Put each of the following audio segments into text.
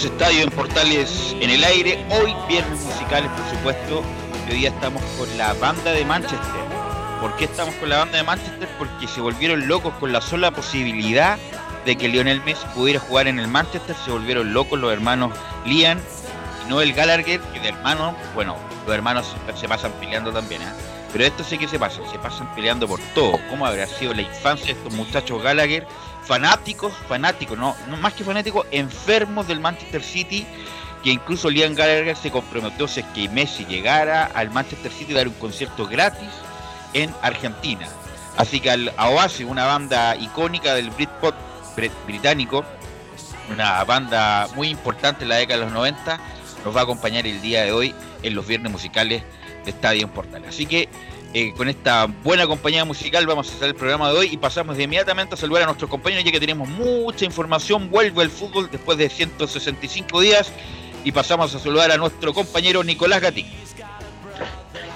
Minutos, estadio en Portales en el aire. Hoy viernes musicales, por supuesto. Hoy día estamos con la banda de Manchester. ¿Por qué estamos con la banda de Manchester? Porque se volvieron locos con la sola posibilidad de que Lionel Messi pudiera jugar en el Manchester. Se volvieron locos los hermanos Liam y Noel Gallagher, que de hermanos, bueno, los hermanos se pasan peleando también, ¿eh? Pero esto sí que se pasa, se pasan peleando por todo. ¿Cómo habrá sido la infancia de estos muchachos Gallagher? Fanáticos, fanáticos, no, más que fanáticos, enfermos del Manchester City, que incluso Liam Gallagher se comprometió si es que Messi llegara al Manchester City a dar un concierto gratis en Argentina. Así que al, Oasis, una banda icónica del Britpop británico, una banda muy importante en la década de los 90, nos va a acompañar el día de hoy en los viernes musicales de Estadio en Portal. Así que eh, con esta buena compañía musical vamos a hacer el programa de hoy y pasamos de inmediatamente a saludar a nuestros compañeros ya que tenemos mucha información. Vuelve el fútbol después de 165 días y pasamos a saludar a nuestro compañero Nicolás Gatti.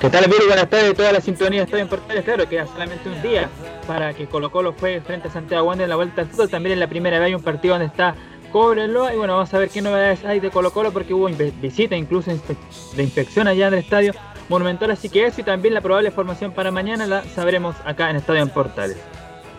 ¿Qué tal, Viri? Buenas tardes. Toda la sintonía está en Portales. Claro, queda solamente un día para que Colo Colo juegue frente a Santiago Wander en la vuelta al fútbol. También en la primera vez hay un partido donde está Cóbrenlo. Y bueno, vamos a ver qué novedades hay de Colo Colo porque hubo visita incluso de inspección allá en el estadio Monumental, así que eso y también la probable formación para mañana la sabremos acá en Estadio en Portales.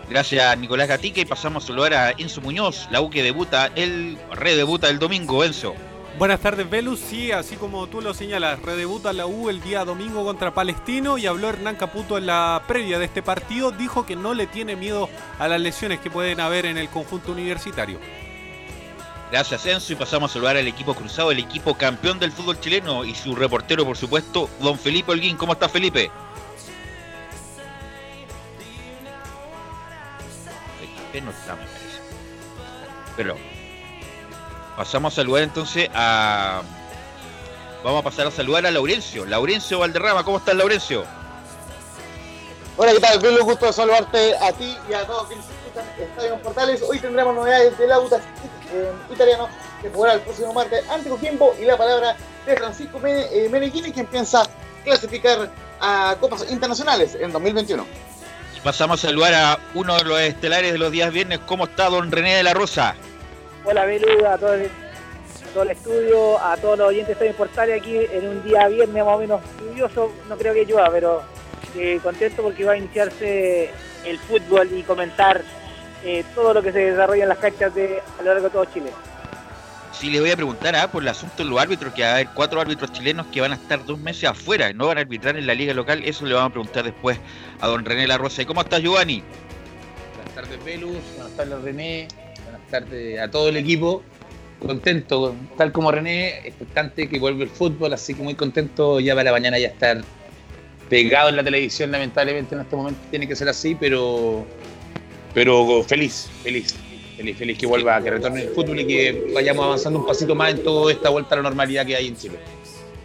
Gracias Nicolás Gatica y pasamos a saludar a Enzo Muñoz, la U que debuta, el redebuta el domingo, Enzo. Buenas tardes, Velus. Sí, así como tú lo señalas, redebuta la U el día domingo contra Palestino y habló Hernán Caputo en la previa de este partido. Dijo que no le tiene miedo a las lesiones que pueden haber en el conjunto universitario. Gracias Enzo y pasamos a saludar al equipo cruzado, el equipo campeón del fútbol chileno y su reportero por supuesto, don Felipe Holguín. ¿Cómo está Felipe? Felipe no está, me parece. Pero pasamos a saludar entonces a... Vamos a pasar a saludar a Laurencio. Laurencio Valderrama, ¿cómo estás Laurencio? Hola, ¿qué tal? Un gusto saludarte a ti y a todos Estadio Portales. Hoy tendremos novedades del Autas italiano que jugará el próximo martes ante tiempo y la palabra de Francisco eh, Meneghini quien piensa clasificar a Copas Internacionales en 2021. Y pasamos a saludar a uno de los estelares de los días viernes. ¿Cómo está don René de la Rosa? Hola Beluga, a todo el, todo el estudio, a todos los oyentes de Portales aquí en un día viernes más o menos lluvioso, no creo que llueva, pero eh, contento porque va a iniciarse el fútbol y comentar eh, todo lo que se desarrolla en las canchas de, a lo largo de todo Chile. Sí, le voy a preguntar ¿ah? por el asunto de los árbitros, que va a haber cuatro árbitros chilenos que van a estar dos meses afuera, no van a arbitrar en la liga local, eso le vamos a preguntar después a don René La Rosa. ¿Y cómo estás, Giovanni? Buenas tardes, Velus. Buenas tardes, René. Buenas tardes a todo el equipo. Contento, tal como René, expectante que vuelve el fútbol, así que muy contento ya para mañana ya estar pegado en la televisión, lamentablemente en este momento tiene que ser así, pero, pero feliz, feliz, feliz, feliz que vuelva, que retorne el fútbol y que vayamos avanzando un pasito más en toda esta vuelta a la normalidad que hay en Chile.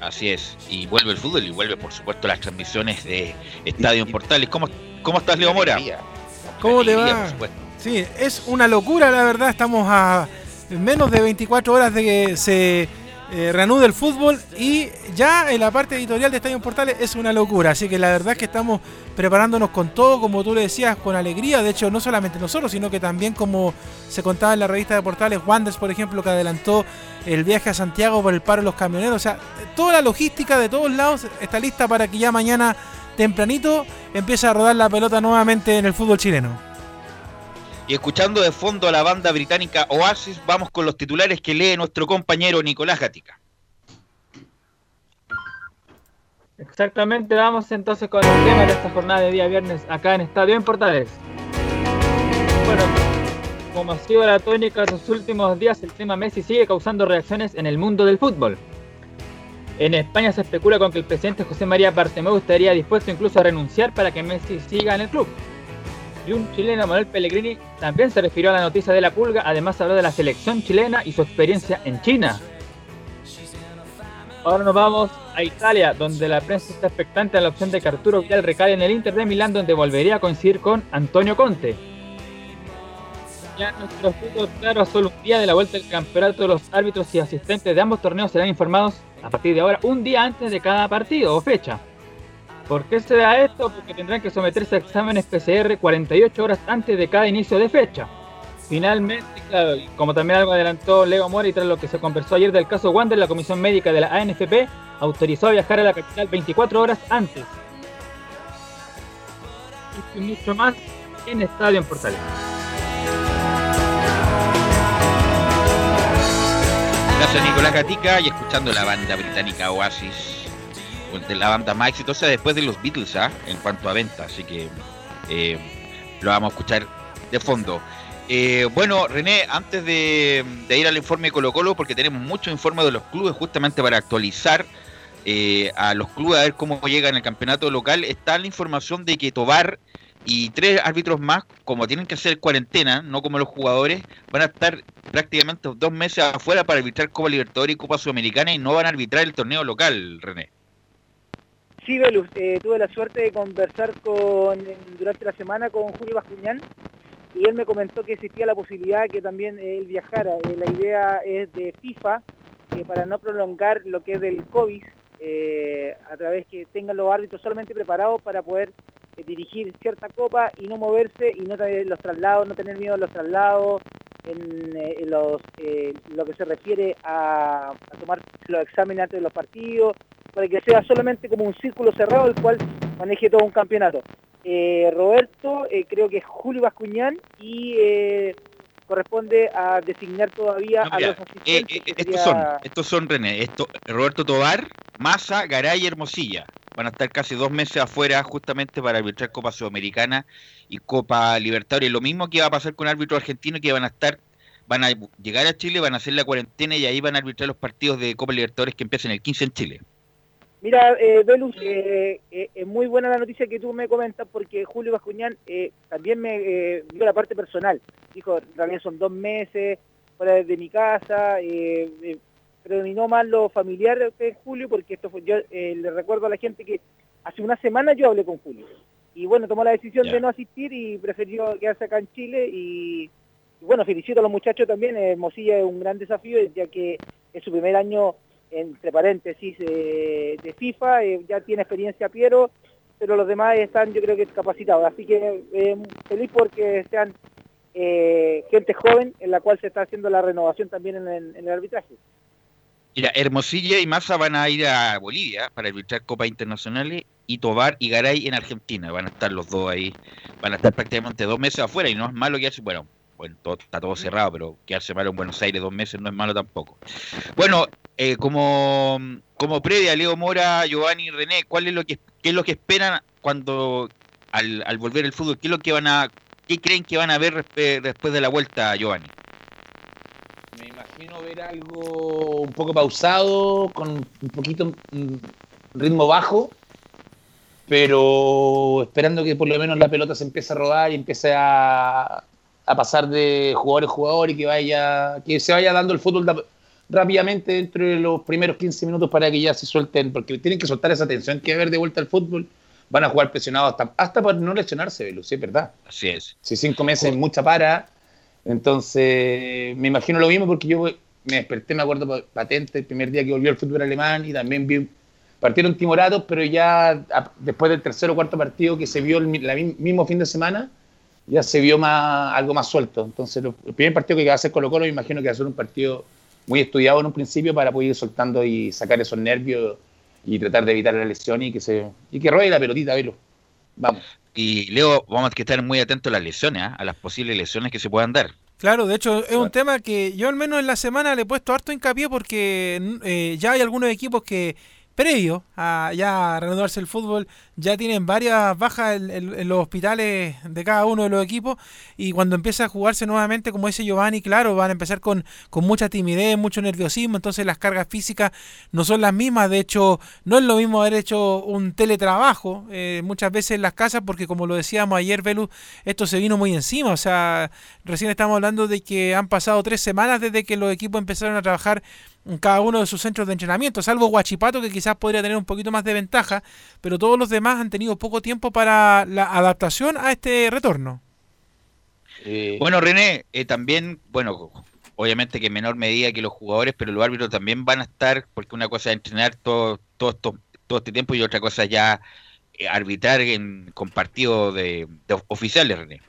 Así es, y vuelve el fútbol y vuelve por supuesto las transmisiones de Estadio en Portales. ¿Cómo, cómo estás, Leo Mora? ¿Cómo te va? Sí, es una locura, la verdad. Estamos a menos de 24 horas de que se eh, reanude el fútbol y ya en la parte editorial de Estadio Portales es una locura. Así que la verdad es que estamos preparándonos con todo, como tú le decías, con alegría. De hecho, no solamente nosotros, sino que también, como se contaba en la revista de Portales, Wanders, por ejemplo, que adelantó el viaje a Santiago por el paro de los camioneros. O sea, toda la logística de todos lados está lista para que ya mañana tempranito empiece a rodar la pelota nuevamente en el fútbol chileno. Y escuchando de fondo a la banda británica Oasis, vamos con los titulares que lee nuestro compañero Nicolás Gatica. Exactamente, vamos entonces con el tema de esta jornada de día viernes acá en Estadio en Portales. Bueno, como ha sido la tónica de los últimos días, el tema Messi sigue causando reacciones en el mundo del fútbol. En España se especula con que el presidente José María Bartomeu estaría dispuesto incluso a renunciar para que Messi siga en el club. Un chileno, Manuel Pellegrini, también se refirió a la noticia de la pulga, además habló de la selección chilena y su experiencia en China. Ahora nos vamos a Italia, donde la prensa está expectante a la opción de que Arturo Vidal recale en el Inter de Milán, donde volvería a coincidir con Antonio Conte. Ya nuestros puntos claros, solo un día de la vuelta del campeonato, los árbitros y asistentes de ambos torneos serán informados a partir de ahora, un día antes de cada partido o fecha. ¿Por qué se da esto? Porque tendrán que someterse a exámenes PCR 48 horas antes de cada inicio de fecha. Finalmente, claro, como también algo adelantó Leo Mora tras lo que se conversó ayer del caso Wander, la comisión médica de la ANFP autorizó a viajar a la capital 24 horas antes. Y mucho más en Estadio en Portales. Gracias Nicolás Gatica y escuchando la banda británica Oasis, la banda más exitosa después de los Beatles ¿ah? en cuanto a venta, así que eh, lo vamos a escuchar de fondo. Eh, bueno, René, antes de, ir al informe de Colo Colo, porque tenemos mucho informe de los clubes justamente para actualizar eh, a los clubes a ver cómo llegan el campeonato local, está la información de que Tobar y tres árbitros más, como tienen que hacer cuarentena, no como los jugadores, van a estar prácticamente dos meses afuera para arbitrar Copa Libertadores y Copa Sudamericana y no van a arbitrar el torneo local, René. Sí, Belus, eh, tuve la suerte de conversar con durante la semana con Julio Bascuñán y él me comentó que existía la posibilidad que también él viajara. Eh, la idea es de FIFA, que para no prolongar lo que es del COVID, eh, a través que tengan los árbitros solamente preparados para poder eh, dirigir cierta copa y no moverse y no tener los traslados, no tener miedo a los traslados, en, eh, eh, lo que se refiere a, tomar los exámenes antes de los partidos, para que sea solamente como un círculo cerrado el cual maneje todo un campeonato. Roberto, creo que es Julio Bascuñán y corresponde a designar todavía a los asistentes. estos, son, estos son, René, esto, Roberto Tobar, Massa, Garay y Hermosilla van a estar casi dos meses afuera justamente para arbitrar Copa Sudamericana y Copa Libertadores. Lo mismo que va a pasar con árbitros argentinos que van a estar, van a llegar a Chile, van a hacer la cuarentena y ahí van a arbitrar los partidos de Copa Libertadores que empiezan el 15 en Chile. Mira, eh, Belus, eh, eh, es muy buena la noticia que tú me comentas porque Julio Bascuñán eh, también me dio la parte personal. Dijo, en realidad son dos meses fuera de mi casa, predominó más lo familiar en Julio, porque esto fue, yo eh, le recuerdo a la gente que hace una semana yo hablé con Julio. Y bueno, tomó la decisión de no asistir y prefirió quedarse acá en Chile. Y, bueno, felicito a los muchachos también. Hermosilla es un gran desafío, ya que es su primer año, entre paréntesis, eh, de FIFA. Eh, ya tiene experiencia Piero, pero los demás están, yo creo que capacitados. Así que feliz porque sean gente joven en la cual se está haciendo la renovación también en el arbitraje. Mira, Hermosilla y Massa van a ir a Bolivia para arbitrar Copas Internacionales y Tobar y Garay en Argentina. Van a estar los dos ahí. Van a estar prácticamente dos meses afuera y no es malo quedarse, bueno, bueno está todo cerrado, pero quedarse malo en Buenos Aires dos meses no es malo tampoco. Bueno, eh, como, como previa, Leo Mora, Giovanni y René, ¿cuál es lo que, qué es lo que esperan cuando al, al volver el fútbol? ¿Qué es lo que van a ¿qué creen que van a ver después de la vuelta, Giovanni? Me imagino ver algo un poco pausado, con un poquito ritmo bajo, pero esperando que por lo menos la pelota se empiece a rodar y empiece a, a pasar de jugador a jugador y que vaya que se vaya dando el fútbol rápidamente dentro de los primeros 15 minutos para que ya se suelten, porque tienen que soltar esa tensión que ver de vuelta al fútbol. Van a jugar presionados hasta, hasta para no lesionarse, Velo, sí, es verdad. Así es. Si cinco meses mucha para, entonces me imagino lo mismo porque yo me desperté, me acuerdo patente, el primer día que volvió al fútbol alemán y también vi, partieron timoratos, pero ya después del tercer o cuarto partido que se vio el, mismo fin de semana, ya se vio más, algo más suelto. Entonces, el primer partido que va a hacer Colo Colo, me imagino que va a ser un partido muy estudiado en un principio para poder ir soltando y sacar esos nervios y tratar de evitar la lesión y que se y que ruede la pelotita, velo. Vamos. Y Leo, vamos a estar muy atentos a las lesiones, ¿ah? a las posibles lesiones que se puedan dar. Claro, de hecho es un tema que yo al menos en la semana le he puesto harto hincapié porque eh, ya hay algunos equipos que previo a ya reanudarse el fútbol, ya tienen varias bajas en, los hospitales de cada uno de los equipos y cuando empieza a jugarse nuevamente, como dice Giovanni, claro, van a empezar con, con mucha timidez, mucho nerviosismo, entonces las cargas físicas no son las mismas, de hecho no es lo mismo haber hecho un teletrabajo eh, muchas veces en las casas porque como lo decíamos ayer, Velus, esto se vino muy encima, o sea, recién estamos hablando de que han pasado tres semanas desde que los equipos empezaron a trabajar en cada uno de sus centros de entrenamiento, salvo Guachipato que quizás podría tener un poquito más de ventaja, pero todos los demás han tenido poco tiempo para la adaptación a este retorno. Eh, bueno, René, eh, también, bueno, obviamente que en menor medida que los jugadores, pero los árbitros también van a estar, porque una cosa es entrenar todo, todo, todo, este tiempo y otra cosa ya eh, arbitrar en, con partidos de, oficiales, René.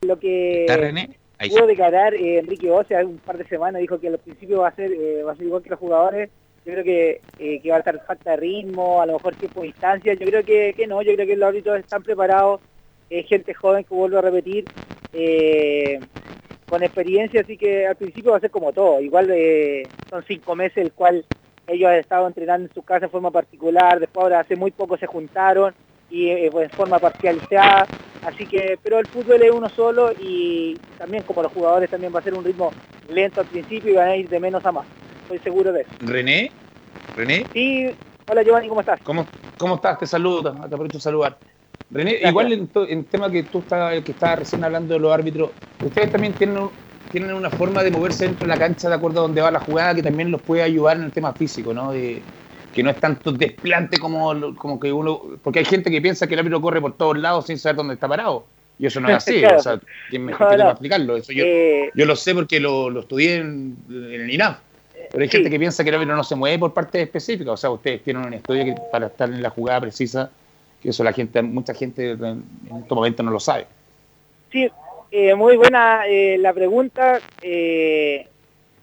Lo que... ¿Está René? Pudo declarar eh, Enrique Ose hace un par de semanas, dijo que al principio va a ser, eh, va a ser igual que los jugadores, yo creo que, eh, que va a estar falta de ritmo, a lo mejor tiempo de distancia, yo creo que, que no, yo creo que los árbitros están preparados, gente joven que vuelvo a repetir, con experiencia, así que al principio va a ser como todo, igual son cinco meses el cual ellos han estado entrenando en su casa de forma particular, después ahora hace muy poco se juntaron y pues, en forma parcializada, Así que, pero el fútbol es uno solo y también como los jugadores también va a ser un ritmo lento al principio y van a ir de menos a más. Estoy seguro de eso. René, René. Sí, hola Giovanni, ¿cómo estás? ¿Cómo, cómo estás? Te saludo, te aprovecho de saludar. René, igual en, el tema que tú estás, que estabas recién hablando de los árbitros, ustedes también tienen, tienen una forma de moverse dentro de la cancha de acuerdo a donde va la jugada que también los puede ayudar en el tema físico, ¿no? De, que no es tanto desplante como, como que uno. Porque hay gente que piensa que el árbitro corre por todos lados sin saber dónde está parado. Y eso no es así. O sea, ¿quién me no, explicarlo? Eso yo, eh, yo lo sé porque lo, lo estudié en, el INAF. Pero hay gente que piensa que el árbitro no se mueve por partes específicas. O sea, ustedes tienen un estudio que, para estar en la jugada precisa, que eso la gente, mucha gente en estos momentos no lo sabe. Sí, eh, muy buena eh, la pregunta. Eh,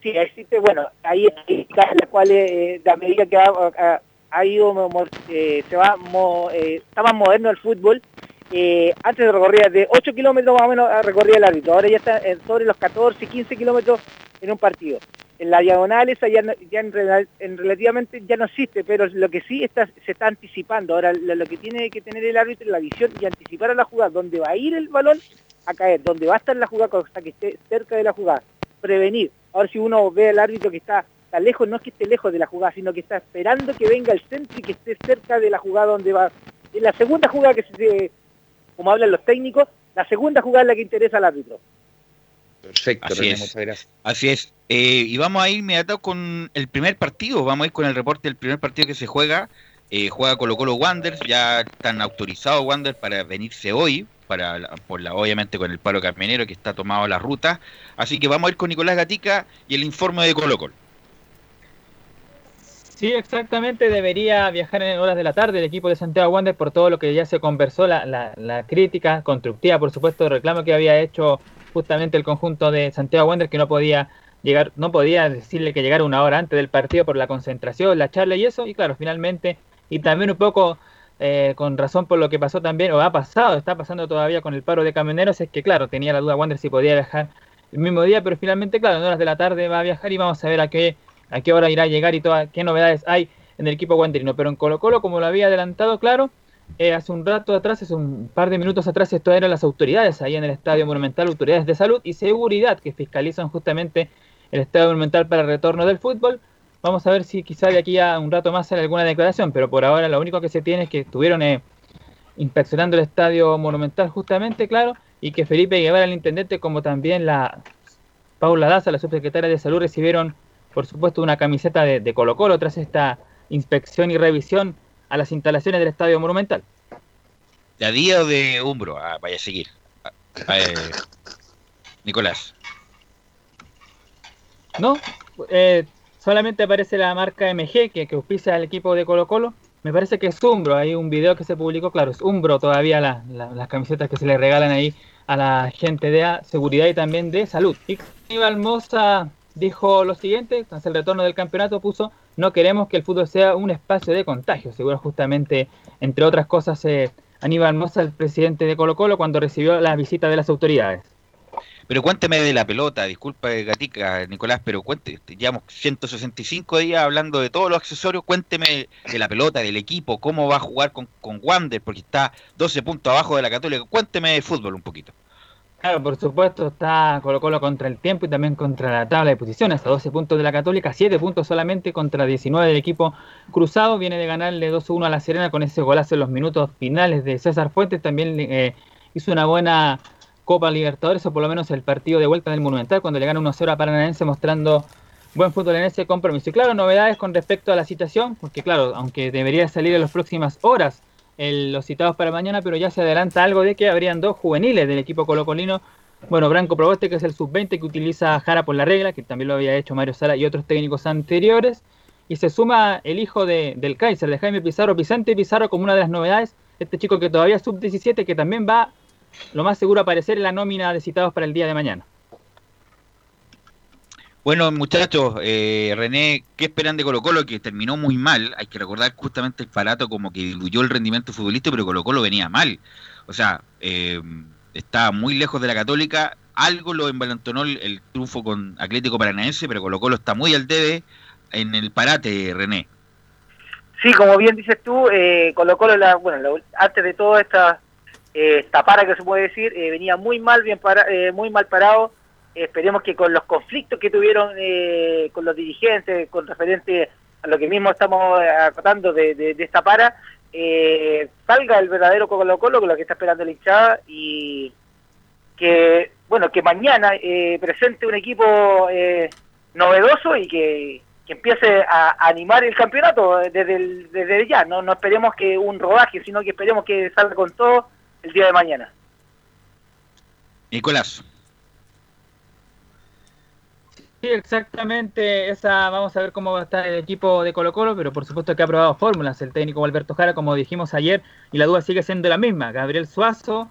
sí, existe, bueno, ahí está la cual eh, la medida que ha, ido, eh, se va, eh, está más moderno el fútbol. Eh, antes de recorrer de 8 kilómetros más o menos recorría el árbitro, ahora ya está sobre los 14, 15 kilómetros en un partido. En la diagonal esa ya, ya en, relativamente ya no existe, pero lo que sí está, se está anticipando. Ahora lo, que tiene que tener el árbitro es la visión y anticipar a la jugada, dónde va a ir el balón a caer, dónde va a estar la jugada hasta que esté cerca de la jugada. Prevenir. Ahora si uno ve al árbitro que está, tan lejos, no es que esté lejos de la jugada, sino que está esperando que venga el centro y que esté cerca de la jugada donde va. En la segunda jugada que se, como hablan los técnicos, la segunda jugada es la que interesa al árbitro. Perfecto, Así es. muchas gracias. Así es. Eh, y vamos a ir inmediato con el primer partido, vamos a ir con el reporte del primer partido que se juega. Eh, juega Colo Colo Wanderers, ya están autorizados Wander para venirse hoy, para por la, obviamente con el paro camionero que está tomado la ruta. Así que vamos a ir con Nicolás Gatica y el informe de Colo Colo. Sí, exactamente, debería viajar en horas de la tarde el equipo de Santiago Wander por todo lo que ya se conversó, la, la, crítica constructiva, por supuesto, el reclamo que había hecho justamente el conjunto de Santiago Wander que no podía llegar, no podía decirle que llegara una hora antes del partido por la concentración, la charla y eso, y claro, finalmente, y también un poco eh, con razón por lo que pasó también, o ha pasado, está pasando todavía con el paro de camioneros, es que claro, tenía la duda Wander si podía viajar el mismo día, pero finalmente, claro, en horas de la tarde va a viajar y vamos a ver a qué, a qué hora irá a llegar y todas qué novedades hay en el equipo wanderino. Pero en Colo Colo, como lo había adelantado, claro, eh, hace un rato atrás, hace un par de minutos atrás, esto eran las autoridades ahí en el Estadio Monumental, autoridades de salud y seguridad que fiscalizan justamente el Estadio Monumental para el retorno del fútbol. Vamos a ver si quizá de aquí a un rato más sale alguna declaración, pero por ahora lo único que se tiene es que estuvieron eh, inspeccionando el Estadio Monumental justamente, claro, y que Felipe Guevara, el intendente, como también la Paula Daza, la subsecretaria de Salud, recibieron, por supuesto, una camiseta de, de Colo Colo tras esta inspección y revisión a las instalaciones del Estadio Monumental. ¿De día de Umbro? Ah, vaya a seguir. Ah, eh, Nicolás. No, eh, solamente aparece la marca MG que, que auspicia al equipo de Colo Colo. Me parece que es Umbro, hay un video que se publicó, claro, es Umbro todavía las camisetas que se le regalan ahí a la gente de seguridad y también de salud. Y Aníbal Mosa dijo lo siguiente, tras el retorno del campeonato puso, no queremos que el fútbol sea un espacio de contagio, seguro justamente, entre otras cosas, eh, Aníbal Mosa, el presidente de Colo Colo, cuando recibió la visita de las autoridades. Pero cuénteme de la pelota, disculpa Gatica, Nicolás, pero cuente, llevamos 165 días hablando de todos los accesorios, cuénteme de la pelota, del equipo, cómo va a jugar con, con Wander, porque está 12 puntos abajo de la Católica, cuénteme de fútbol un poquito. Claro, por supuesto, está Colo Colo contra el tiempo y también contra la tabla de posiciones. A 12 puntos de la Católica, 7 puntos solamente contra 19 del equipo cruzado. Viene de ganarle 2-1 a la Serena con ese golazo en los minutos finales de César Fuentes. También eh, hizo una buena Copa Libertadores o por lo menos el partido de vuelta del Monumental cuando le gana 1-0 a Paranaense mostrando buen fútbol en ese compromiso. Y claro, novedades con respecto a la citación, porque claro, aunque debería salir en las próximas horas los citados para mañana, pero ya se adelanta algo de que habrían dos juveniles del equipo colocolino. Bueno, Branco Proboste, que es el sub-20 que utiliza Jara por la regla, que también lo había hecho Mario Sala y otros técnicos anteriores. Y se suma el hijo de, del Kaiser, de Jaime Pizarro, Vicente Pizarro, como una de las novedades. Este chico que todavía es sub-17, que también va, lo más seguro, aparecer en la nómina de citados para el día de mañana. Bueno, muchachos, eh, René, ¿qué esperan de Colo Colo? Que terminó muy mal. Hay que recordar justamente el parato como que diluyó el rendimiento futbolístico, pero Colo Colo venía mal. O sea, eh, estaba muy lejos de la Católica. Algo lo envalentonó el, triunfo con Atlético Paranaense, pero Colo Colo está muy al debe en el parate, René. Sí, como bien dices tú, eh, Colo Colo, la, bueno, antes de todo esta, eh, esta para que se puede decir, eh, venía muy mal, bien para, muy mal parado esperemos que con los conflictos que tuvieron eh, con los dirigentes, con referente a lo que mismo estamos acotando de, esta para, eh, salga el verdadero Colo Colo con lo que está esperando la hinchada y que, bueno, que mañana eh, presente un equipo novedoso y que, empiece a, animar el campeonato desde, desde ya. No, no esperemos que un rodaje, sino que esperemos que salga con todo el día de mañana. Nicolás. Sí, exactamente. Esa, vamos a ver cómo va a estar el equipo de Colo Colo, pero por supuesto que ha probado fórmulas el técnico Alberto Jara, como dijimos ayer, y la duda sigue siendo la misma. Gabriel Suazo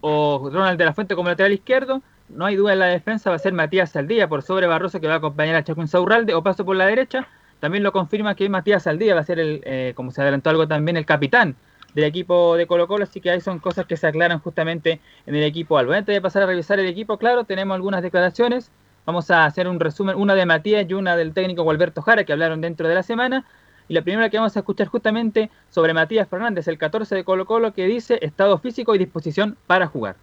o Ronald de la Fuente como lateral izquierdo. No hay duda en la defensa, va a ser Matías Saldía por sobre Barroso, que va a acompañar a Chacún Saurralde, o paso por la derecha. También lo confirma que Matías Saldía va a ser, el, eh, como se adelantó algo también, el capitán del equipo de Colo Colo, así que ahí son cosas que se aclaran justamente en el equipo Albo. Antes de pasar a revisar el equipo, claro, tenemos algunas declaraciones Vamos a hacer un resumen, una de Matías y una del técnico Gualberto Jara, que hablaron dentro de la semana. Y la primera que vamos a escuchar justamente sobre Matías Fernández, el 14 de Colo Colo, que dice estado físico y disposición para jugar.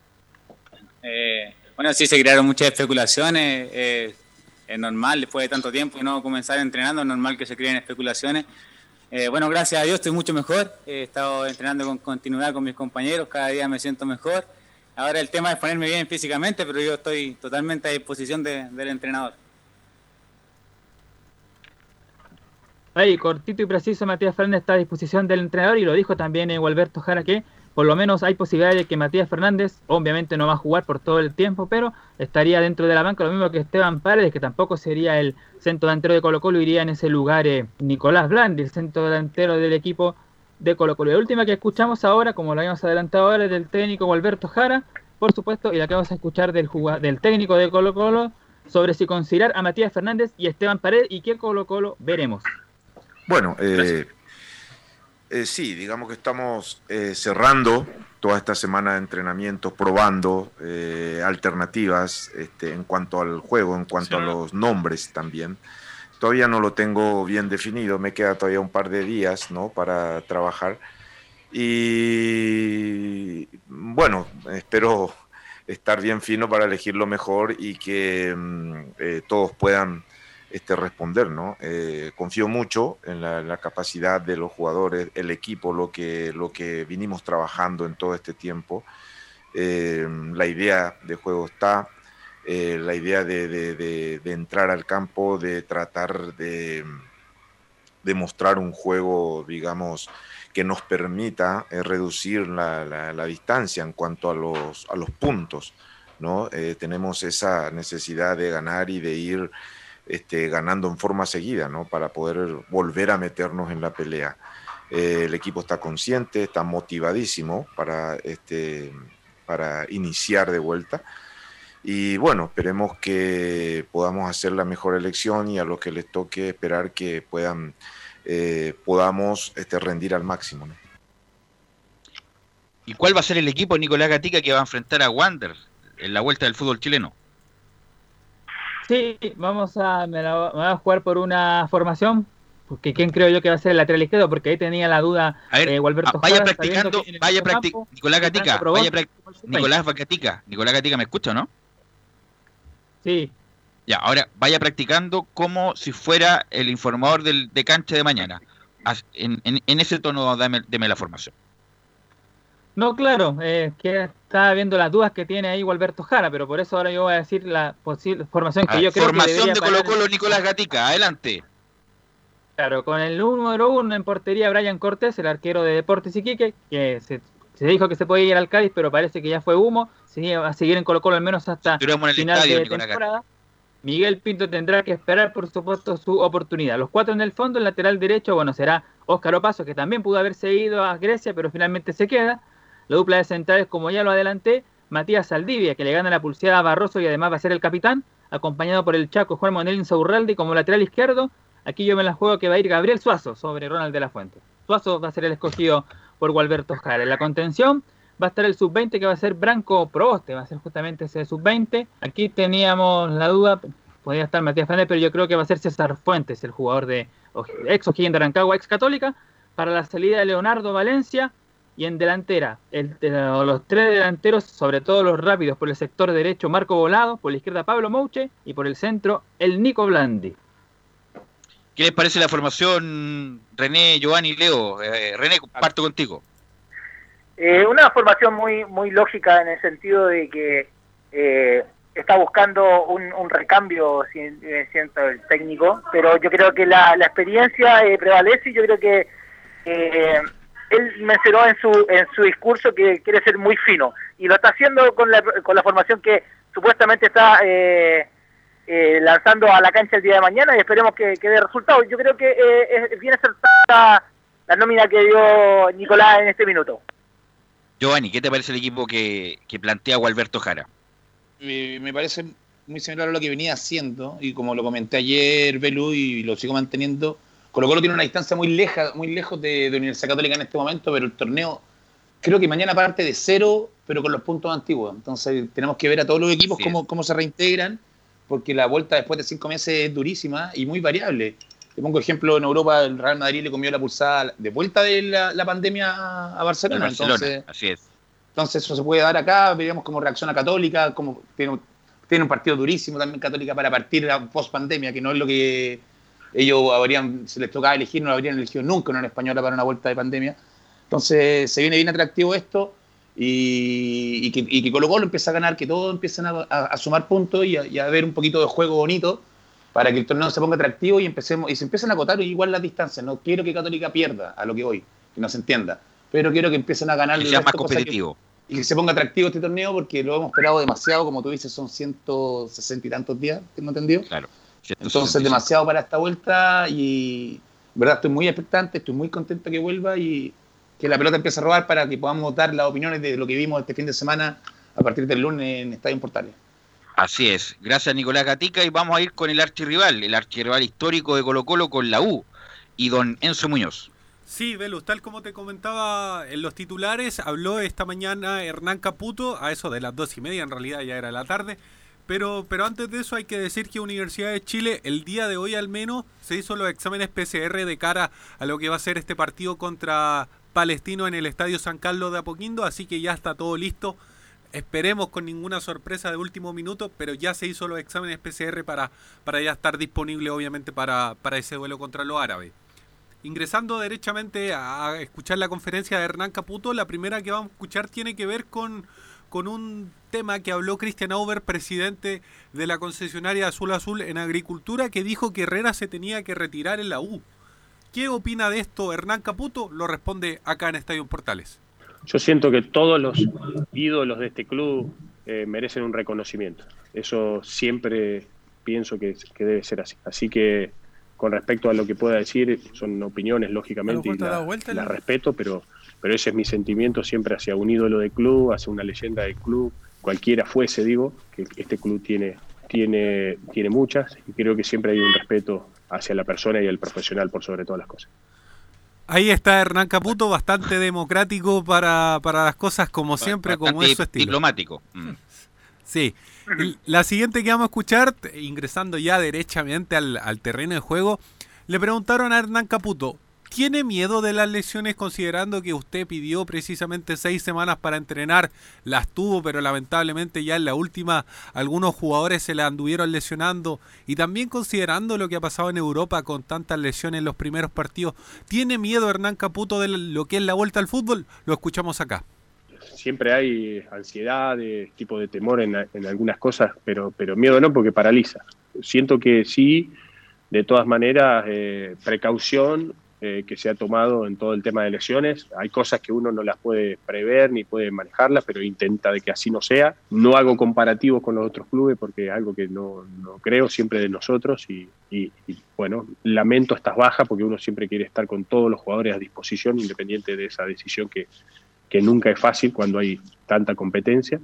Eh, bueno, sí se crearon muchas especulaciones. Eh, es normal, después de tanto tiempo y no comenzar entrenando, es normal que se creen especulaciones. Eh, bueno, gracias a Dios estoy mucho mejor. He estado entrenando con continuidad con mis compañeros, cada día me siento mejor. Ahora el tema es ponerme bien físicamente, pero yo estoy totalmente a disposición del entrenador. Ahí, cortito y preciso, Matías Fernández está a disposición del entrenador y lo dijo también Alberto Jara que por lo menos hay posibilidad de que Matías Fernández, obviamente no va a jugar por todo el tiempo, pero estaría dentro de la banca, lo mismo que Esteban Paredes, que tampoco sería el centro delantero de Colo Colo, iría en ese lugar eh, Nicolás Blandi, el centro delantero del equipo de Colo Colo. La última que escuchamos ahora, como lo habíamos adelantado ahora, es del técnico Alberto Jara, por supuesto, y la que vamos a escuchar del, del técnico de Colo Colo sobre si considerar a Matías Fernández y Esteban Pared y qué Colo Colo veremos. Bueno, eh, eh, sí, digamos que estamos eh, cerrando toda esta semana de entrenamiento, probando alternativas este, en cuanto al juego, en cuanto a los nombres también. Todavía no lo tengo bien definido, me queda todavía un par de días ¿no? para trabajar Y bueno, espero estar bien fino para elegir lo mejor y que mm, eh, todos puedan este, responder, ¿no? Eh, confío mucho en la, capacidad de los jugadores, el equipo, lo que, lo que vinimos trabajando en todo este tiempo. Eh, la idea de juego está, la idea de, entrar al campo, de tratar de, de mostrar un juego, digamos, que nos permita eh, reducir la, distancia en cuanto a los, a los puntos. ¿no? Eh, tenemos esa necesidad de ganar y de ir este, ganando en forma seguida ¿no? para poder volver a meternos en la pelea. Eh, el equipo está consciente, está motivadísimo para, este, para iniciar de vuelta. Y bueno, esperemos que podamos hacer la mejor elección y a los que les toque esperar que puedan eh, podamos este, rendir al máximo. ¿Y cuál va a ser el equipo Nicolás Gatica que va a enfrentar a Wander en la vuelta del fútbol chileno? Sí, vamos a, me a jugar por una formación, porque quién creo yo que va a ser el lateral izquierdo, porque ahí tenía la duda a ver, eh, vaya practicando, vaya practicando, Nicolás Gatica, vaya Nicolás Gatica, Nicolás Gatica, ¿me escucha, no? Sí. Ya, ahora vaya practicando como si fuera el informador del, de cancha de mañana. En, ese tono, dame, deme la formación. No, claro, eh, que estaba viendo las dudas que tiene ahí Alberto Jara, pero por eso ahora yo voy a decir la posible formación que yo creo que Formación de Colo Colo Nicolás Gatica, adelante. Claro, con el número uno en portería Brian Cortés, el arquero de Deportes Iquique, que se, dijo que se podía ir al Cádiz, pero parece que ya fue humo, se va a seguir en Colo Colo al menos hasta final de temporada. Miguel Pinto tendrá que esperar, por supuesto, su oportunidad. Los cuatro en el fondo, el lateral derecho, bueno, será Óscar Opaso, que también pudo haberse ido a Grecia, pero finalmente se queda. La dupla de centrales, como ya lo adelanté, Matías Saldivia, que le gana la pulseada a Barroso y además va a ser el capitán, acompañado por el Chaco Juan Manuel Insaurralde como lateral izquierdo. Aquí yo me la juego que va a ir Gabriel Suazo sobre Ronald de la Fuente. Suazo va a ser el escogido por Gualberto Jara. En la contención, va a estar el sub-20 que va a ser Branco Proboste, va a ser justamente ese sub-20. Aquí teníamos la duda, podría estar Matías Fernández, pero yo creo que va a ser César Fuentes, el jugador de ex O'Higgins de Rancagua, ex Católica, para la salida de Leonardo Valencia. Y en delantera, el, los tres delanteros, sobre todo los rápidos, por el sector derecho Marco Volado, por la izquierda Pablo Mouche y por el centro el Nico Blandi. ¿Qué les parece la formación René, Giovanni y Leo? Eh, René, parto contigo. Eh, una formación muy muy lógica en el sentido de que eh, está buscando un, recambio, siento el técnico, pero yo creo que la, experiencia eh, prevalece y yo creo que él mencionó en su en su discurso que quiere ser muy fino y lo está haciendo con la, con la formación que supuestamente está lanzando a la cancha el día de mañana y esperemos que, dé resultados. Yo creo que viene acertada la nómina que dio Nicolás en este minuto. Giovanni, ¿qué te parece el equipo que, plantea Gualberto Jara? Me, parece muy similar a lo que venía haciendo y como lo comenté ayer, Belú, y lo sigo manteniendo. Colo Colo tiene una distancia muy, leja, muy lejos de, Universidad Católica en este momento, pero el torneo creo que mañana parte de cero, pero con los puntos antiguos. Entonces tenemos que ver a todos los equipos cómo, cómo se reintegran, porque la vuelta después de cinco meses es durísima y muy variable. Te pongo ejemplo, en Europa el Real Madrid le comió la pulsada de vuelta de la, pandemia a Barcelona. entonces, así es. Entonces eso se puede dar acá, veríamos cómo reacciona Católica, como tiene, un partido durísimo también Católica para partir a post pandemia, que no es lo que ellos habrían, se les tocaba elegir, no habrían elegido nunca en española para una vuelta de pandemia. Entonces se viene bien atractivo esto y, que, y que Colo Colo empieza a ganar, que todos empiezan a, sumar puntos y a, ver un poquito de juego bonito para que el torneo se ponga atractivo y empecemos y se empiecen a acotar igual las distancias. No quiero que Católica pierda, a lo que voy, que no se entienda, pero quiero que empiecen a ganar. Que sea más competitivo. y que se ponga atractivo este torneo porque lo hemos esperado demasiado, como tú dices, son 160 y tantos días, ¿tengo entendido? Claro. Entonces, demasiado para esta vuelta y, verdad, estoy muy expectante, estoy muy contento que vuelva y que la pelota empiece a robar para que podamos dar las opiniones de lo que vimos este fin de semana a partir del lunes en Estadio Portales. Así es. Gracias Nicolás Gatica y vamos a ir con el archirrival, el archirrival histórico de Colo Colo con la U y don Enzo Muñoz. Sí, Velus, tal como te comentaba en los titulares, habló esta mañana Hernán Caputo, a eso de las dos y media, en realidad ya era la tarde, pero, pero antes de eso hay que decir que Universidad de Chile, el día de hoy al menos, se hizo los exámenes PCR de cara a lo que va a ser este partido contra Palestino en el Estadio San Carlos de Apoquindo, así que ya está todo listo. Esperemos con ninguna sorpresa de último minuto, pero ya se hizo los exámenes PCR para, para ya estar disponible obviamente para, para ese duelo contra los árabes. Ingresando derechamente a escuchar la conferencia de Hernán Caputo, la primera que vamos a escuchar tiene que ver con, con un tema que habló Christian Auber, presidente de la concesionaria Azul Azul en Agricultura, que dijo que Herrera se tenía que retirar en la U. ¿Qué opina de esto Hernán Caputo? Lo responde acá en Estadio Portales. Yo siento que todos los ídolos de este club eh, merecen un reconocimiento. Eso siempre pienso que, debe ser así. Así que con respecto a lo que pueda decir, son opiniones, lógicamente, y la, respeto, pero, pero ese es mi sentimiento siempre hacia un ídolo del club, hacia una leyenda del club, cualquiera fuese, digo, que este club tiene, tiene, tiene muchas, y creo que siempre hay un respeto hacia la persona y el profesional por sobre todas las cosas. Ahí está Hernán Caputo, bastante democrático para, las cosas como siempre, como es su estilo. Diplomático. Mm. Sí. La siguiente que vamos a escuchar, ingresando ya derechamente al, al terreno de juego, le preguntaron a Hernán Caputo, ¿Tiene miedo de las lesiones considerando que usted pidió precisamente seis semanas para entrenar? Las tuvo, pero lamentablemente ya en la última algunos jugadores se le anduvieron lesionando. Y también considerando lo que ha pasado en Europa con tantas lesiones en los primeros partidos, ¿tiene miedo Hernán Caputo de lo que es la vuelta al fútbol? Lo escuchamos acá. Siempre hay ansiedad, tipo de temor en, algunas cosas, pero, pero miedo no porque paraliza. Siento que sí, de todas maneras, eh, precaución eh, que se ha tomado en todo el tema de elecciones. Hay cosas que uno no las puede prever ni puede manejarlas, pero intenta de que así no sea. No hago comparativos con los otros clubes porque es algo que no, creo siempre de nosotros y, bueno, lamento estas bajas porque uno siempre quiere estar con todos los jugadores a disposición independiente de esa decisión que, que nunca es fácil cuando hay tanta competencia.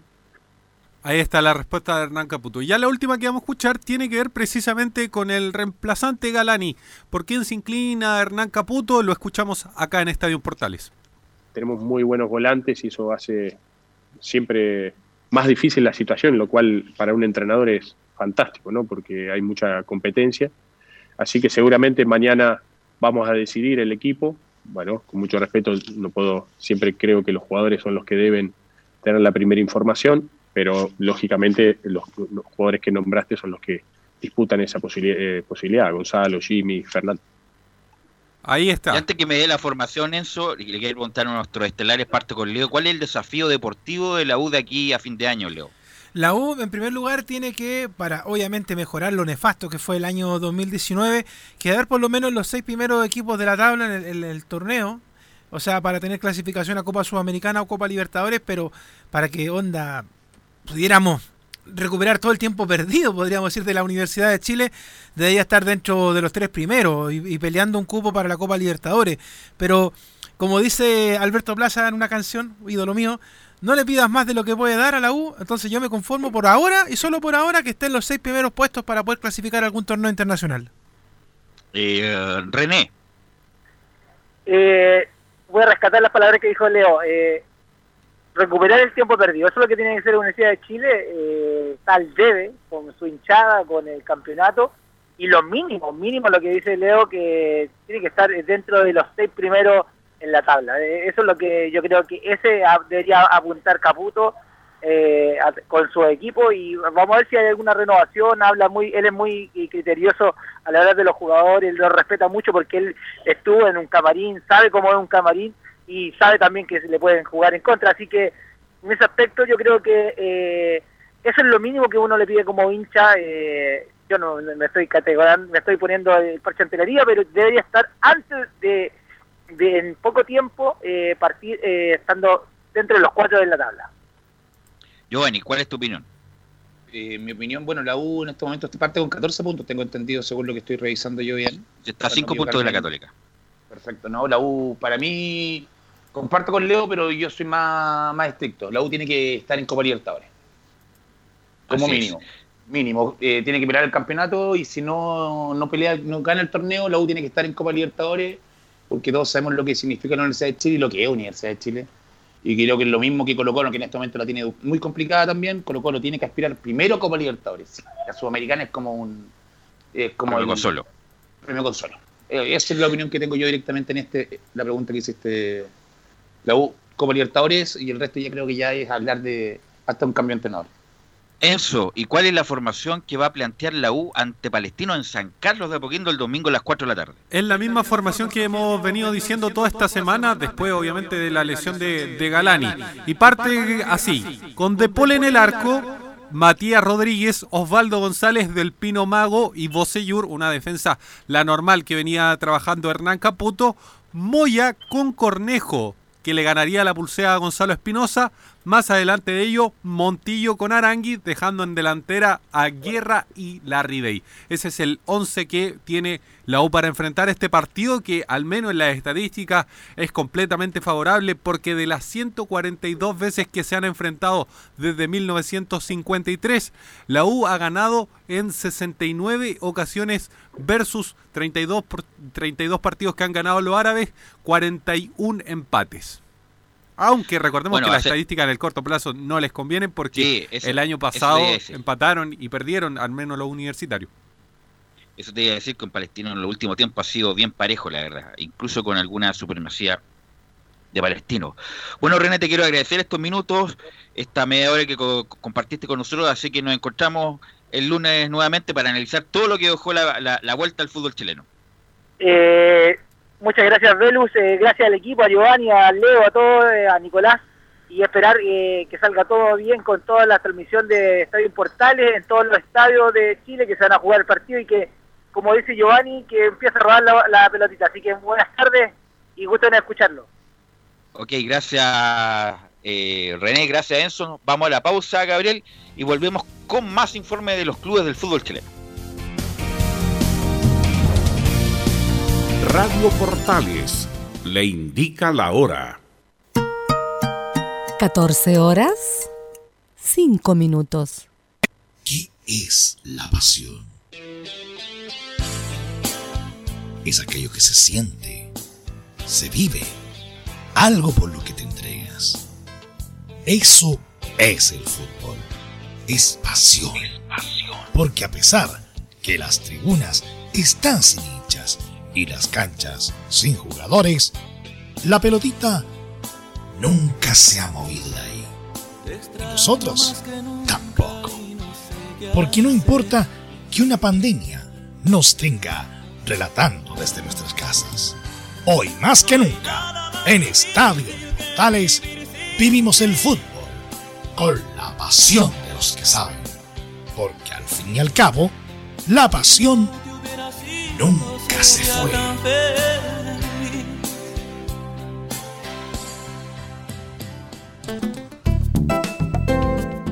Ahí está la respuesta de Hernán Caputo. Ya la última que vamos a escuchar tiene que ver precisamente con el reemplazante Galani. ¿Por quién se inclina Hernán Caputo? Lo escuchamos acá en Estadio Portales. Tenemos muy buenos volantes y eso hace siempre más difícil la situación, lo cual para un entrenador es fantástico, ¿no? Porque hay mucha competencia. Así que seguramente mañana vamos a decidir el equipo. Bueno, con mucho respeto, no puedo, siempre creo que los jugadores son los que deben tener la primera información pero lógicamente los, jugadores que nombraste son los que disputan esa eh, posibilidad, Gonzalo, Jimmy, Fernando. Ahí está. Y antes que me dé la formación, Enzo, y le quiero preguntar a nuestros estelares, parte con Leo, ¿cuál es el desafío deportivo de la U de aquí a fin de año, Leo? La U, en primer lugar, tiene que, para obviamente mejorar lo nefasto que fue el año 2019, quedar por lo menos los seis primeros equipos de la tabla en el torneo. O sea, para tener clasificación a Copa Sudamericana o Copa Libertadores, pero para que onda pudiéramos recuperar todo el tiempo perdido, podríamos decir, de la Universidad de Chile, debería estar dentro de los tres primeros y, peleando un cupo para la Copa Libertadores. Pero, como dice Alberto Plaza en una canción, ídolo mío, no le pidas más de lo que puede dar a la U, entonces yo me conformo por ahora y solo por ahora que esté en los seis primeros puestos para poder clasificar algún torneo internacional. Eh, René. Eh, voy a rescatar las palabras que dijo Leo. Eh, recuperar el tiempo perdido. Eso es lo que tiene que ser la Universidad de Chile, eh, tal debe, con su hinchada, con el campeonato, y lo mínimo, mínimo lo que dice Leo, que tiene que estar dentro de los seis primeros en la tabla. Eh, eso es lo que yo creo que ese debería apuntar Caputo eh, con su equipo y vamos a ver si hay alguna renovación, habla muy, él es muy criterioso a la hora de los jugadores, lo respeta mucho porque él estuvo en un camarín, sabe cómo es un camarín y sabe también que se le pueden jugar en contra. Así que en ese aspecto yo creo que eh, eso es lo mínimo que uno le pide como hincha. Eh, yo no me estoy categorando, me estoy poniendo el parche pero debería estar antes de, de en poco tiempo eh, partir estando dentro de los cuatro de la tabla. Giovanni, ¿cuál es tu opinión? mi opinión, bueno, la U en este momento está parte con 14 puntos, tengo entendido según lo que estoy revisando yo bien. Está a 5 puntos de la Católica. Perfecto, no, la U para mí Comparto con Leo, pero yo soy más, más estricto. La U tiene que estar en Copa Libertadores. Como mínimo. Mínimo. Eh, tiene que pelear el campeonato y si no, no pelea, no gana el torneo, la U tiene que estar en Copa Libertadores, porque todos sabemos lo que significa la Universidad de Chile y lo que es Universidad de Chile. Y creo que es lo mismo que Colo Colo, que en este momento la tiene muy complicada también. Colo Colo tiene que aspirar primero a Copa Libertadores. La Sudamericana es como un... Es como premio consuelo. Premio consuelo. Eh, esa es la opinión que tengo yo directamente en este la pregunta que hiciste la U como Libertadores y el resto ya creo que ya es hablar de hasta un cambio de tenor. Eso, ¿y cuál es la formación que va a plantear la U ante Palestino en San Carlos de Apoquindo el domingo a las 4 de la tarde? Es la misma formación que hemos venido diciendo toda esta semana, después obviamente de la lesión de, de Galani. Y parte así, con De Paul en el arco, Matías Rodríguez, Osvaldo González del Pino Mago y Bocellur, una defensa la normal que venía trabajando Hernán Caputo, Moya con Cornejo, que le ganaría la pulsea a Gonzalo Espinosa. Más adelante de ello, Montillo con Arangui, dejando en delantera a Guerra y Larry Ese es el 11 que tiene la U para enfrentar este partido, que al menos en las estadísticas es completamente favorable, porque de las 142 veces que se han enfrentado desde 1953, la U ha ganado en 69 ocasiones versus 32, 32 partidos que han ganado los árabes, 41 empates. Aunque recordemos que las estadísticas en el corto plazo no les convienen porque el año pasado empataron y perdieron, al menos los universitarios. Eso te iba a decir que en Palestino en el último tiempo ha sido bien parejo, la verdad, incluso con alguna supremacía de Palestino. Bueno, René, te quiero agradecer estos minutos, esta media hora que compartiste con nosotros, así que nos encontramos el lunes nuevamente para analizar todo lo que dejó la, la vuelta al fútbol chileno. Eh, Muchas gracias, Velus. Eh, gracias al equipo, a Giovanni, a Leo, a todos, eh, a Nicolás. Y esperar eh, que salga todo bien con toda la transmisión de Estadio Portales en todos los estadios de Chile que se van a jugar el partido y que, como dice Giovanni, que empiece a rodar la, pelotita. Así que buenas tardes y gusto en escucharlo. Ok, gracias René, gracias Enzo. Vamos a la pausa, Gabriel, y volvemos con más informe de los clubes del fútbol chileno. Radio Portales le indica la hora. 14 horas, 5 minutos. ¿Qué es la pasión? Es aquello que se siente, se vive, algo por lo que te entregas. Eso es el fútbol. Es pasión. Porque a pesar que las tribunas están sin hinchas, y las canchas sin jugadores, la pelotita nunca se ha movido de ahí. Y nosotros tampoco. Porque no importa que una pandemia nos tenga relatando desde nuestras casas. Hoy más que nunca, en Estadio Portales, vivimos el fútbol con la pasión de los que saben. Porque al fin y al cabo, la pasión nunca se fue.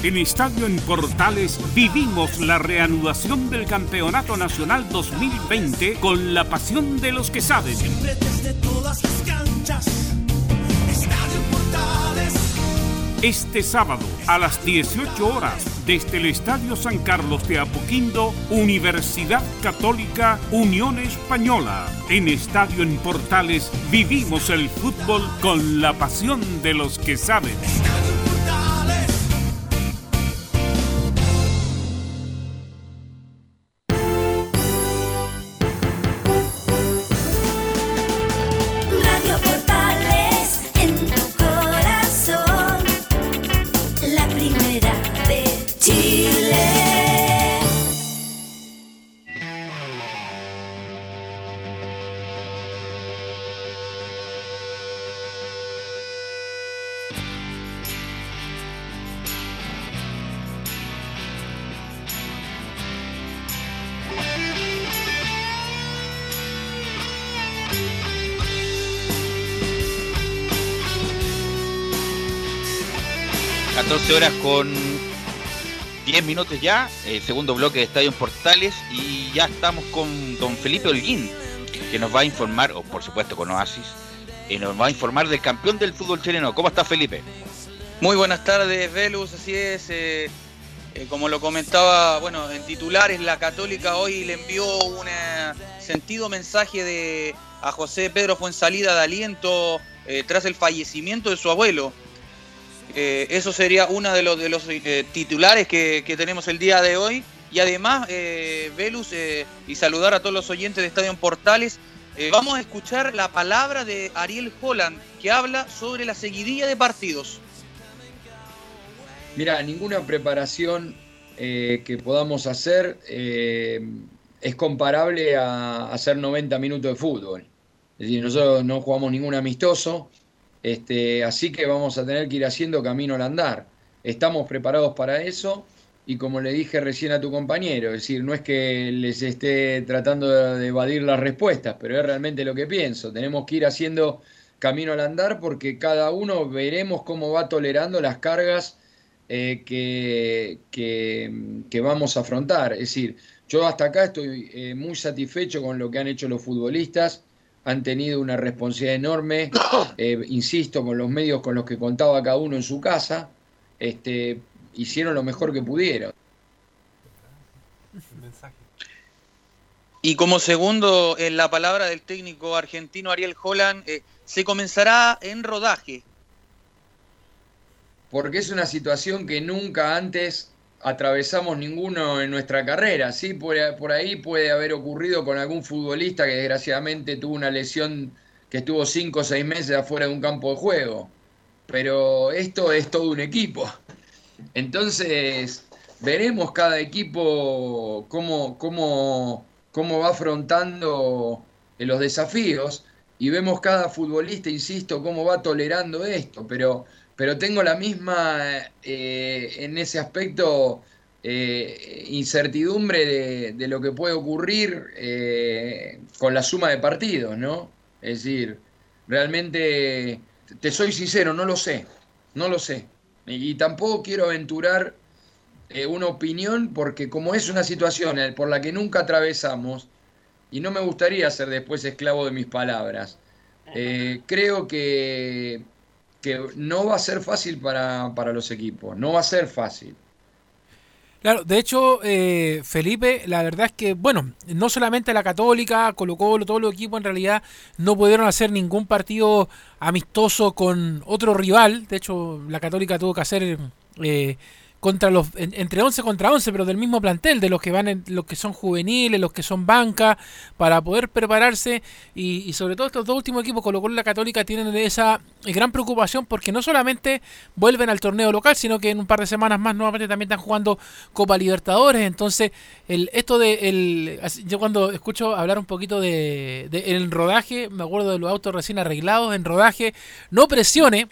En Estadio en Portales vivimos la reanudación del Campeonato Nacional 2020 con la pasión de los que saben. Este sábado a las 18 horas desde el Estadio San Carlos de Apoquindo, Universidad Católica Unión Española. En Estadio en Portales vivimos el fútbol con la pasión de los que saben. Horas con 10 minutos ya, el segundo bloque de Estadio Portales y ya estamos con don Felipe Holguín, que nos va a informar, o por supuesto con Oasis, y nos va a informar del campeón del fútbol chileno. ¿Cómo está Felipe? Muy buenas tardes, Velus, así es. Eh, eh, como lo comentaba, bueno, en titulares, la Católica hoy le envió un sentido mensaje de, a José Pedro Fuensalida de aliento eh, tras el fallecimiento de su abuelo. Eh, eso sería uno de los, eh, titulares que, tenemos el día de hoy. Y además, eh, Velus, y saludar a todos los oyentes de Estadio Portales, vamos a escuchar la palabra de Ariel Holland, que habla sobre la seguidilla de partidos. Mira, ninguna preparación que podamos hacer es comparable a hacer 90 minutos de fútbol. Es decir, nosotros no jugamos ningún amistoso, este, así que vamos a tener que ir haciendo camino al andar. Estamos preparados para eso y como le dije recién a tu compañero, es decir, no es que les esté tratando de evadir las respuestas, pero es realmente lo que pienso. Tenemos que ir haciendo camino al andar porque cada uno veremos cómo va tolerando las cargas eh, que, que, vamos a afrontar. Es decir, yo hasta acá estoy eh, muy satisfecho con lo que han hecho los futbolistas han tenido una responsabilidad enorme, eh, insisto, con los medios con los que contaba cada uno en su casa, este, hicieron lo mejor que pudieron. Y como segundo, en la palabra del técnico argentino Ariel Holland, eh, se comenzará en rodaje. Porque es una situación que nunca antes atravesamos ninguno en nuestra carrera. Sí, por, ahí puede haber ocurrido con algún futbolista que desgraciadamente tuvo una lesión que estuvo cinco o seis meses afuera de un campo de juego. Pero esto es todo un equipo. Entonces, veremos cada equipo cómo, cómo, cómo va afrontando los desafíos y vemos cada futbolista, insisto, cómo va tolerando esto. Pero pero tengo la misma, eh, en ese aspecto, eh, incertidumbre de, lo que puede ocurrir eh, con la suma de partidos, ¿no? Es decir, realmente, te soy sincero, no lo sé, no lo sé. Y, tampoco quiero aventurar una opinión porque como es una situación por la que nunca atravesamos, y no me gustaría ser después esclavo de mis palabras, creo que que no va a ser fácil para, los equipos, no va a ser fácil. Claro, de hecho, eh, Felipe, la verdad es que, bueno, no solamente la Católica, Colo Colo, todos los equipos en realidad no pudieron hacer ningún partido amistoso con otro rival. De hecho, la Católica tuvo que hacer eh, contra los entre 11 contra 11, pero del mismo plantel, de los que van en, los que son juveniles, los que son banca, para poder prepararse. Y, sobre todo estos dos últimos equipos, Colo Colo y la Católica, tienen esa gran preocupación porque no solamente vuelven al torneo local, sino que en un par de semanas más nuevamente también están jugando Copa Libertadores, entonces el esto de el yo cuando escucho hablar un poquito de, de el rodaje, me acuerdo de los autos recién arreglados en rodaje, no presione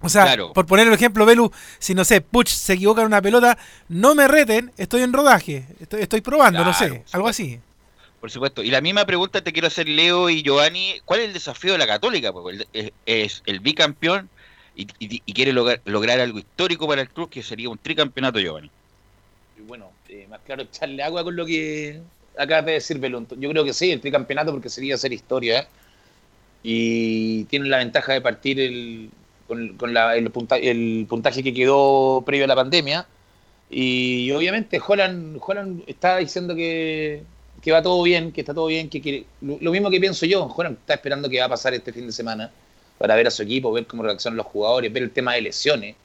o sea, por poner el ejemplo, Belu, si no sé, Puch se equivoca en una pelota, no me reten, estoy en rodaje, estoy, probando, no sé, algo así. Por supuesto. Y la misma pregunta te quiero hacer, Leo y Giovanni. ¿Cuál es el desafío de la Católica? Porque es, el bicampeón y, quiere lograr, algo histórico para el club, que sería un tricampeonato, Giovanni. Y bueno, eh, más claro, echarle agua con lo que acaba de decir Belón. Yo creo que sí, el tricampeonato, porque sería hacer historia. ¿eh? Y tiene la ventaja de partir el, con, el, puntaje, que quedó previo a la pandemia. Y obviamente Holland, Holland está diciendo que, va todo bien, que está todo bien, que quiere, lo, mismo que pienso yo, Holland está esperando que va a pasar este fin de semana para ver a su equipo, ver cómo reaccionan los jugadores, ver el tema de lesiones.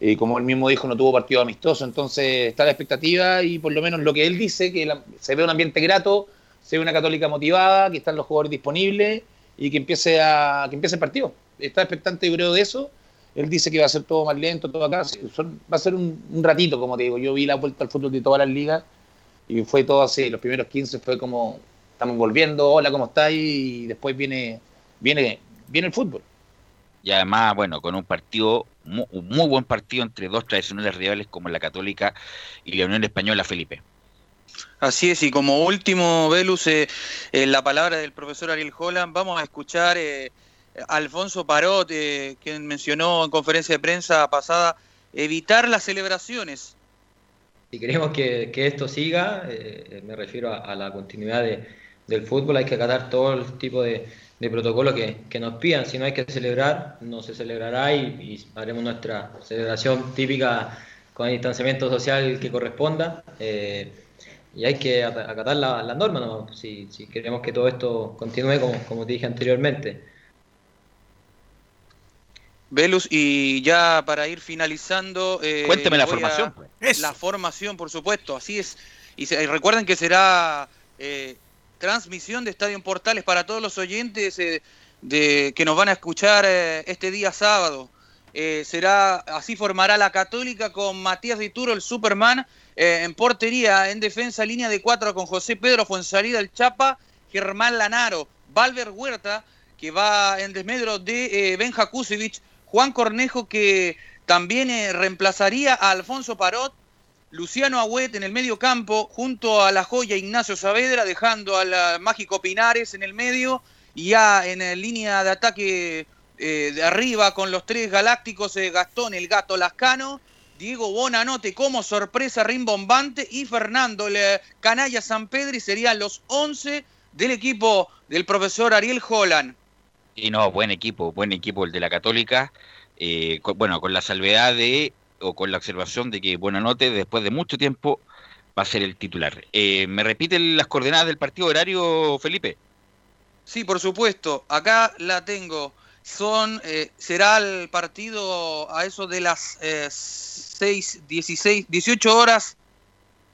Y como él mismo dijo, no tuvo partido amistoso, entonces está la expectativa y por lo menos lo que él dice, que se ve un ambiente grato, se ve una católica motivada, que están los jugadores disponibles y que empiece, a, que empiece el partido está expectante, yo creo, de eso. Él dice que va a ser todo más lento, todo acá. va a ser un, ratito, como te digo. Yo vi la vuelta al fútbol de todas las ligas y fue todo así. Los primeros 15 fue como, estamos volviendo, hola, ¿cómo estáis? Y después viene, viene, viene el fútbol. Y además, bueno, con un partido, un muy buen partido entre dos tradicionales rivales como la Católica y la Unión Española, Felipe. Así es, y como último, Velus, eh, la palabra del profesor Ariel Holland, vamos a escuchar eh, Alfonso Parot, eh, quien mencionó en conferencia de prensa pasada, evitar las celebraciones. Si queremos que, esto siga, eh, me refiero a, la continuidad del fútbol, hay que acatar todo el tipo de, protocolo que, nos pidan. Si no hay que celebrar, no se celebrará y, haremos nuestra celebración típica con el distanciamiento social que corresponda. Eh, y hay que acatar la, la norma si, queremos que todo esto continúe como, como te dije anteriormente. Velus, y ya para ir finalizando. Eh, Cuénteme la formación. Pues. La formación, por supuesto, así es. Y, recuerden que será eh, transmisión de Estadio en Portales para todos los oyentes eh, de, que nos van a escuchar este día sábado. Será Así formará la Católica con Matías Dituro, el Superman, en portería, en defensa, línea de cuatro con José Pedro Fuensalida, el Chapa, Germán Lanaro, Valver Huerta, que va en desmedro de Benja Kusevich Juan Cornejo que también eh, reemplazaría a Alfonso Parot, Luciano Agüet en el medio campo, junto a la joya Ignacio Saavedra, dejando al mágico Pinares en el medio, y ya en eh, línea de ataque eh, de arriba con los tres galácticos, Gastón el Gato Lascano, Diego Bonanote como sorpresa rimbombante y Fernando el Canalla San Pedro y serían los 11 del equipo del profesor Ariel Holland. Y no, buen equipo, buen equipo el de la Católica. Eh, bueno, con la salvedad de, o con la observación de que Buenanote, después de mucho tiempo, va a ser el titular. Eh, ¿Me repiten las coordenadas del partido horario, Felipe? Sí, por supuesto. Acá la tengo. Son, eh, será el partido a eso de las 6, 16, 18 horas,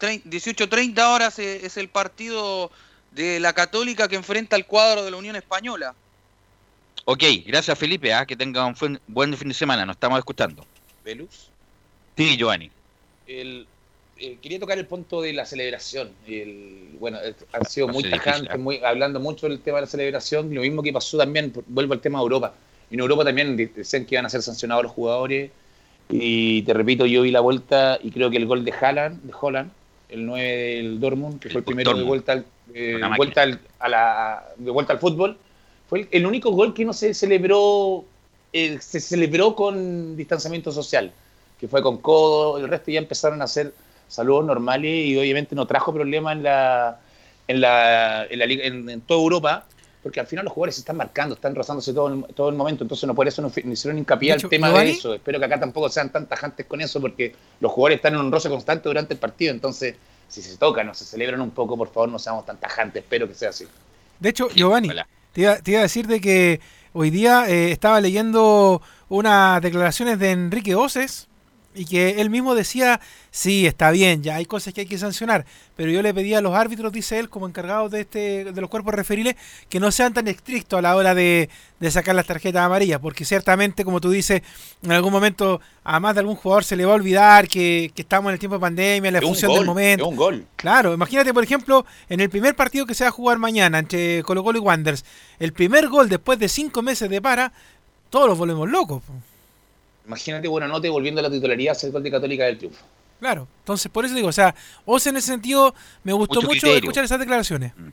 18.30 horas es el partido de la Católica que enfrenta al cuadro de la Unión Española. Ok, gracias Felipe, ¿ah? que tenga un buen fin de semana, nos estamos escuchando. ¿Velus? Sí, Giovanni. El, eh, quería tocar el punto de la celebración. El, bueno, han sido muy tajantes, ¿ah? muy, hablando mucho del tema de la celebración, lo mismo que pasó también, vuelvo al tema de Europa. En Europa también decían que iban a ser sancionados los jugadores, y te repito, yo vi la vuelta y creo que el gol de Haaland, de Holland, el 9 del Dortmund, que fue el primero de vuelta, eh, vuelta a la, de vuelta al fútbol, fue el, único gol que no se celebró, eh, se celebró con distanciamiento social, que fue con codo, el resto ya empezaron a hacer saludos normales y obviamente no trajo problemas en la en la, en, la, en, toda Europa, porque al final los jugadores se están marcando, están rozándose todo el, todo el momento, entonces no por eso no, hicieron hincapié al tema de eso. Espero que acá tampoco sean tan tajantes con eso, porque los jugadores están en un roce constante durante el partido, entonces si se tocan o se celebran un poco, por favor no seamos tan tajantes, espero que sea así. De hecho, Giovanni, te iba, a decir de que hoy día eh, estaba leyendo unas declaraciones de Enrique Oces, y que él mismo decía, sí, está bien, ya hay cosas que hay que sancionar, pero yo le pedía a los árbitros, dice él, como encargados de este de los cuerpos referiles, que no sean tan estrictos a la hora de, sacar las tarjetas amarillas, porque ciertamente, como tú dices, en algún momento a más de algún jugador se le va a olvidar que, estamos en el tiempo de pandemia, la función del momento. un gol. Claro, imagínate, por ejemplo, en el primer partido que se va a jugar mañana entre Colo Colo y Wanderers, el primer gol después de cinco meses de para, todos los volvemos locos. Imagínate nota y volviendo a la titularidad ser gol de Católica del triunfo. Claro, entonces por eso digo, o sea, vos en ese sentido me gustó mucho, escuchar esas declaraciones. Mm.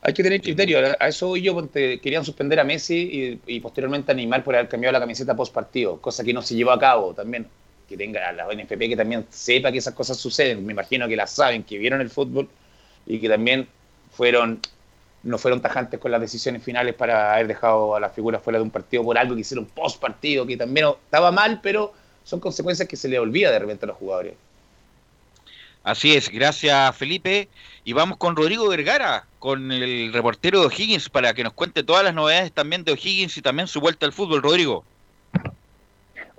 Hay que tener criterio, a eso yo, porque querían suspender a Messi y, posteriormente a Neymar por haber cambiado la camiseta post partido, cosa que no se llevó a cabo también. Que tenga la NFP que también sepa que esas cosas suceden, me imagino que las saben, que vieron el fútbol y que también fueron no fueron tajantes con las decisiones finales para haber dejado a las figuras fuera de un partido por algo que hicieron post partido, que también estaba mal, pero son consecuencias que se le olvida de repente a los jugadores. Así es, gracias Felipe. Y vamos con Rodrigo Vergara, con el reportero de O'Higgins, para que nos cuente todas las novedades también de O'Higgins y también su vuelta al fútbol. Rodrigo.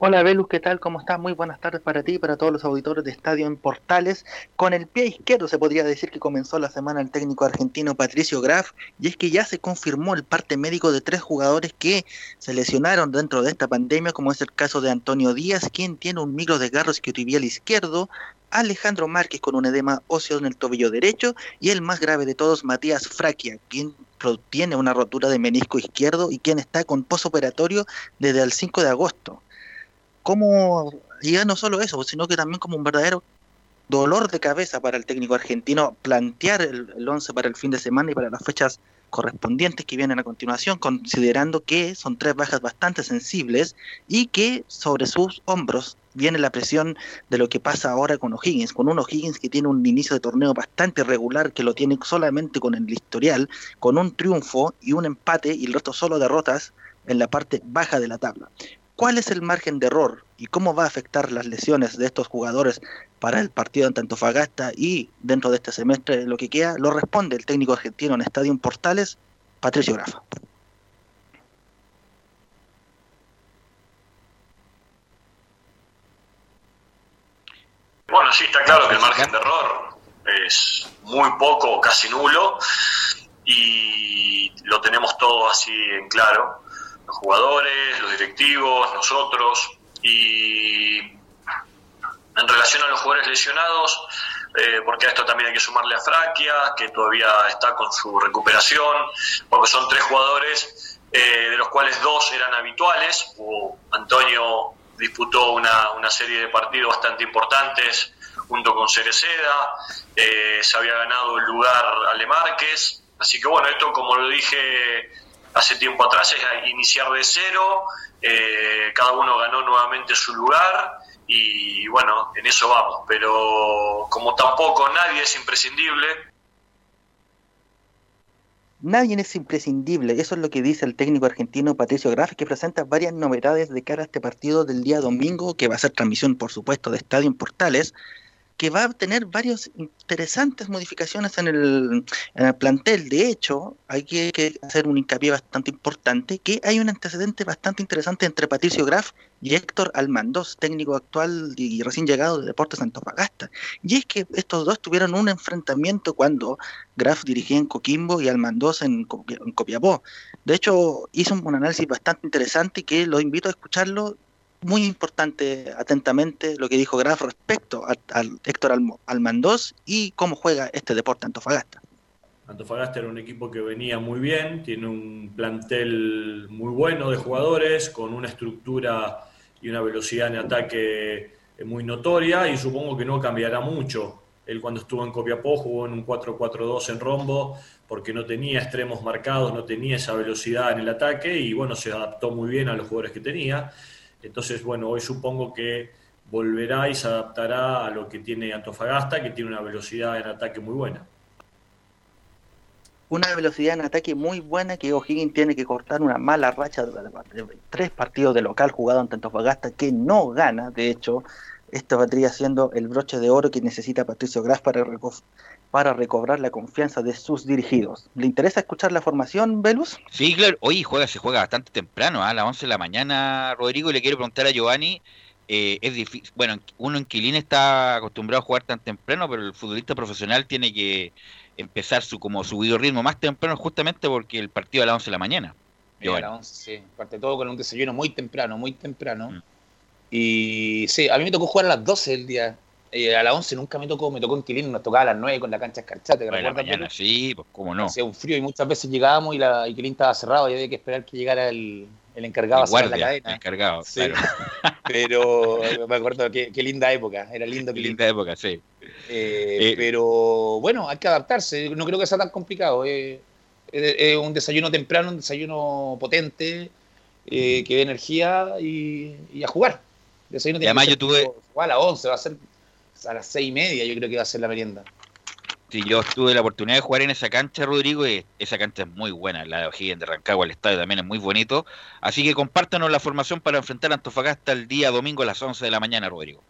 Hola Velus, ¿qué tal? ¿Cómo estás? Muy buenas tardes para ti y para todos los auditores de Estadio en Portales. Con el pie izquierdo se podría decir que comenzó la semana el técnico argentino Patricio Graf y es que ya se confirmó el parte médico de tres jugadores que se lesionaron dentro de esta pandemia, como es el caso de Antonio Díaz, quien tiene un micro desgarro isquiotibial izquierdo, Alejandro Márquez con un edema óseo en el tobillo derecho y el más grave de todos, Matías Fraquia, quien tiene una rotura de menisco izquierdo y quien está con posoperatorio desde el 5 de agosto como, ya no solo eso, sino que también como un verdadero dolor de cabeza para el técnico argentino plantear el, el once para el fin de semana y para las fechas correspondientes que vienen a continuación, considerando que son tres bajas bastante sensibles y que sobre sus hombros viene la presión de lo que pasa ahora con O'Higgins, con un O'Higgins que tiene un inicio de torneo bastante irregular, que lo tiene solamente con el historial, con un triunfo y un empate y el resto solo derrotas en la parte baja de la tabla. ¿Cuál es el margen de error y cómo va a afectar las lesiones de estos jugadores para el partido ante Antofagasta y dentro de este semestre lo que queda? Lo responde el técnico argentino en Estadio Portales, Patricio Grafa. Bueno, sí, está claro que el margen de error es muy poco, casi nulo, y lo tenemos todo así en claro los jugadores, los directivos, nosotros. Y en relación a los jugadores lesionados, eh, porque a esto también hay que sumarle a Fraquia, que todavía está con su recuperación, porque son tres jugadores, eh, de los cuales dos eran habituales. Antonio disputó una, una, serie de partidos bastante importantes junto con Cereceda, eh, se había ganado el lugar Ale Márquez, así que bueno, esto como lo dije hace tiempo atrás es iniciar de cero, eh, cada uno ganó nuevamente su lugar y bueno, en eso vamos, pero como tampoco nadie es imprescindible. Nadie es imprescindible, eso es lo que dice el técnico argentino Patricio Graf, que presenta varias novedades de cara a este partido del día domingo, que va a ser transmisión, por supuesto, de Estadio en Portales, que va a tener varias interesantes modificaciones en el, plantel. De hecho, hay que, hacer un hincapié bastante importante, que hay un antecedente bastante interesante entre Patricio Graf y Héctor Almandos, técnico actual y recién llegado de Deportes Antofagasta. Y es que estos dos tuvieron un enfrentamiento cuando Graf dirigía en Coquimbo y Almandos en, en Copiapó. De hecho, hizo un análisis bastante interesante que lo invito a escucharlo muy importante atentamente lo que dijo Graf respecto al Héctor Almandós y cómo juega este deporte Antofagasta. Antofagasta era un equipo que venía muy bien, tiene un plantel muy bueno de jugadores, con una estructura y una velocidad en ataque muy notoria y supongo que no cambiará mucho. Él cuando estuvo en Copiapó jugó en un 4-4-2 en rombo porque no tenía extremos marcados, no tenía esa velocidad en el ataque y bueno, se adaptó muy bien a los jugadores que tenía. Entonces, bueno, hoy supongo que volverá y se adaptará a lo que tiene Antofagasta, que tiene una velocidad en ataque muy buena. una velocidad en ataque muy buena que O'Higgins tiene que cortar una mala racha de, tres partidos de local jugado ante Antofagasta que no gana, de hecho, esto vendría siendo el broche de oro que necesita Patricio Graf para, para recobrar la confianza de sus dirigidos. ¿Le interesa escuchar la formación, Velus? Sí, claro. Hoy juega, se juega bastante temprano, ¿ah? a las 11 de la mañana, Rodrigo, y le quiero preguntar a Giovanni. Eh, es difícil, bueno, uno en Quilín está acostumbrado a jugar tan temprano, pero el futbolista profesional tiene que empezar su como subido ritmo más temprano justamente porque el partido a las 11 de la mañana. a las 11, sí. Parte todo con un desayuno muy temprano, muy temprano. Mm. Y sí, a mí me tocó jugar a las 12 del día. Eh, a las 11 nunca me tocó, me tocó en Quilín, nos tocaba a las 9 con la cancha escarchata. A la mañana, sí, pues cómo no. Hacía un frío y muchas veces llegábamos y, la, y Quilín estaba cerrado y había que esperar que llegara el, el encargado a la cadena. El encargado, sí. Pero me acuerdo qué, qué linda época, era lindo. Qué linda época, sí. Eh, eh, pero bueno, hay que adaptarse. No creo que sea tan complicado. Es un desayuno temprano, un desayuno potente, eh, que dé energía y, a jugar. Desayuno y además yo tuve. A las 11, va a ser a las 6 y media, yo creo que va a ser la merienda. Sí, yo tuve la oportunidad de jugar en esa cancha, Rodrigo, y esa cancha es muy buena, la de O'Higgins de Rancagua, el estadio también es muy bonito. Así que compártanos la formación para enfrentar a Antofagasta el día domingo a las 11 de la mañana, Rodrigo.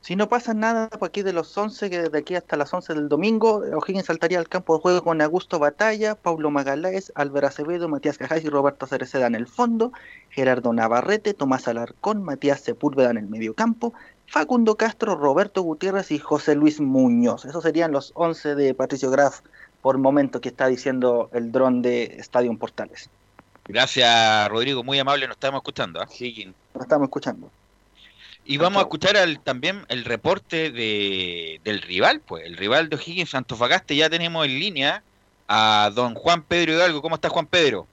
Si no pasa nada, por aquí de los 11, que desde aquí hasta las 11 del domingo, O'Higgins saltaría al campo de juego con Augusto Batalla, Paulo Magaláes, Álvaro Acevedo, Matías Cajáis y Roberto Cereceda en el fondo, Gerardo Navarrete, Tomás Alarcón, Matías Sepúlveda en el medio campo, Facundo Castro, Roberto Gutiérrez y José Luis Muñoz. Esos serían los 11 de Patricio Graf por momento que está diciendo el dron de Estadio Portales. Gracias, Rodrigo, muy amable, nos estamos escuchando. ¿eh? Nos estamos escuchando. Y vamos a escuchar también el reporte de, del rival, pues, el rival de O'Higgins Antofagasta. Ya tenemos en línea a don Juan Pedro Hidalgo. ¿Cómo está Juan Pedro?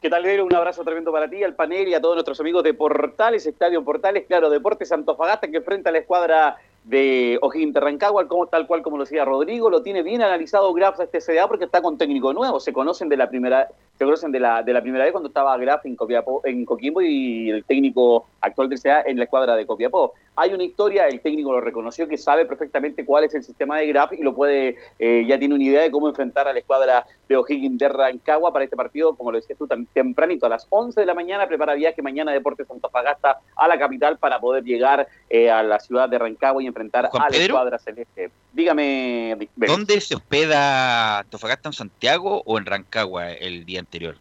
¿Qué tal, Pedro? Un abrazo tremendo para ti, al panel y a todos nuestros amigos de Portales, Estadio Portales, claro, Deportes Antofagasta, que enfrenta a la escuadra de O'Higgins de Rancagua, tal cual como lo decía Rodrigo, lo tiene bien analizado Graf a este CDA porque está con técnico nuevo, se conocen de la primera, se conocen de la, de la primera vez cuando estaba Graf en, en Coquimbo y el técnico actual del CDA en la escuadra de Copiapó. Hay una historia, el técnico lo reconoció, que sabe perfectamente cuál es el sistema de Graf y lo puede, eh, ya tiene una idea de cómo enfrentar a la escuadra de O'Higgins de Rancagua para este partido, como lo decías tú, tan tempranito, a las 11 de la mañana, prepara viaje mañana Deportes Antofagasta a la capital para poder llegar eh, a la ciudad de Rancagua y enfrentar a la escuadra celeste. Dígame, ¿dónde se hospeda Antofagasta en Santiago o en Rancagua el día anterior?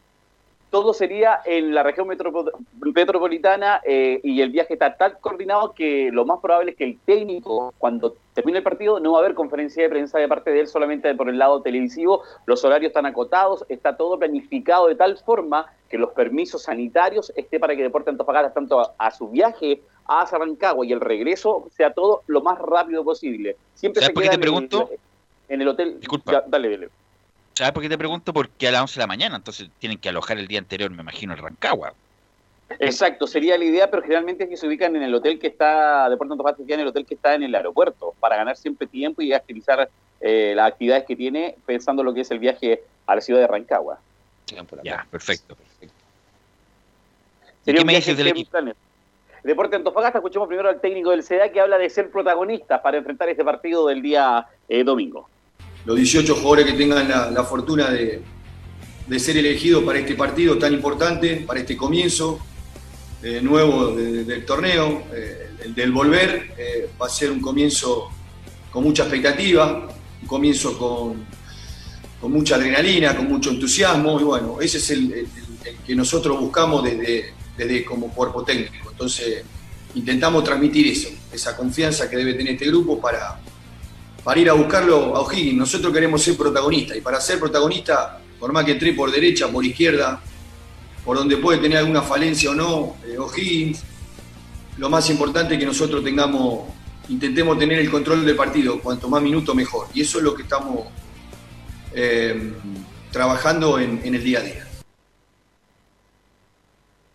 todo sería en la región metropolitana eh, y el viaje está tan coordinado que lo más probable es que el técnico, cuando termine el partido, no va a haber conferencia de prensa de parte de él solamente por el lado televisivo, los horarios están acotados, está todo planificado de tal forma que los permisos sanitarios esté para que Deporte Antofagasta, tanto a, su viaje a Rancagua y el regreso, sea todo lo más rápido posible. Siempre se queda te pregunto? En el, hotel. Disculpa. dale, dale. ¿Sabes por qué te pregunto? Porque a las 11 de la mañana, entonces tienen que alojar el día anterior, me imagino, en Rancagua. Exacto, sería la idea, pero generalmente es que se ubican en el hotel que está, de Puerto Antofagasta, en el hotel que está en el aeropuerto, para ganar siempre tiempo y agilizar eh, las actividades que tiene, pensando lo que es el viaje a la ciudad de Rancagua. Ya, perfecto. ¿Qué me dices del equipo? Deporte Antofagasta, escuchemos primero al técnico del CEDA que habla de ser protagonista para enfrentar este partido del día eh, domingo. Los 18 jugadores que tengan la, fortuna de, ser elegidos para este partido tan importante, para este comienzo eh, nuevo del torneo, eh, el del volver, va a ser un comienzo con mucha expectativa, un comienzo con, con mucha adrenalina, con mucho entusiasmo, y bueno, ese es el, que nosotros buscamos desde, desde como cuerpo técnico. Entonces, intentamos transmitir eso, esa confianza que debe tener este grupo para, para ir a buscarlo a O'Higgins. Nosotros queremos ser protagonistas y para ser protagonista, por más que entre por derecha, por izquierda, por donde puede tener alguna falencia o no, eh, O'Higgins, lo más importante es que nosotros tengamos, intentemos tener el control del partido, cuanto más minutos mejor. Y eso es lo que estamos eh, trabajando en el día a día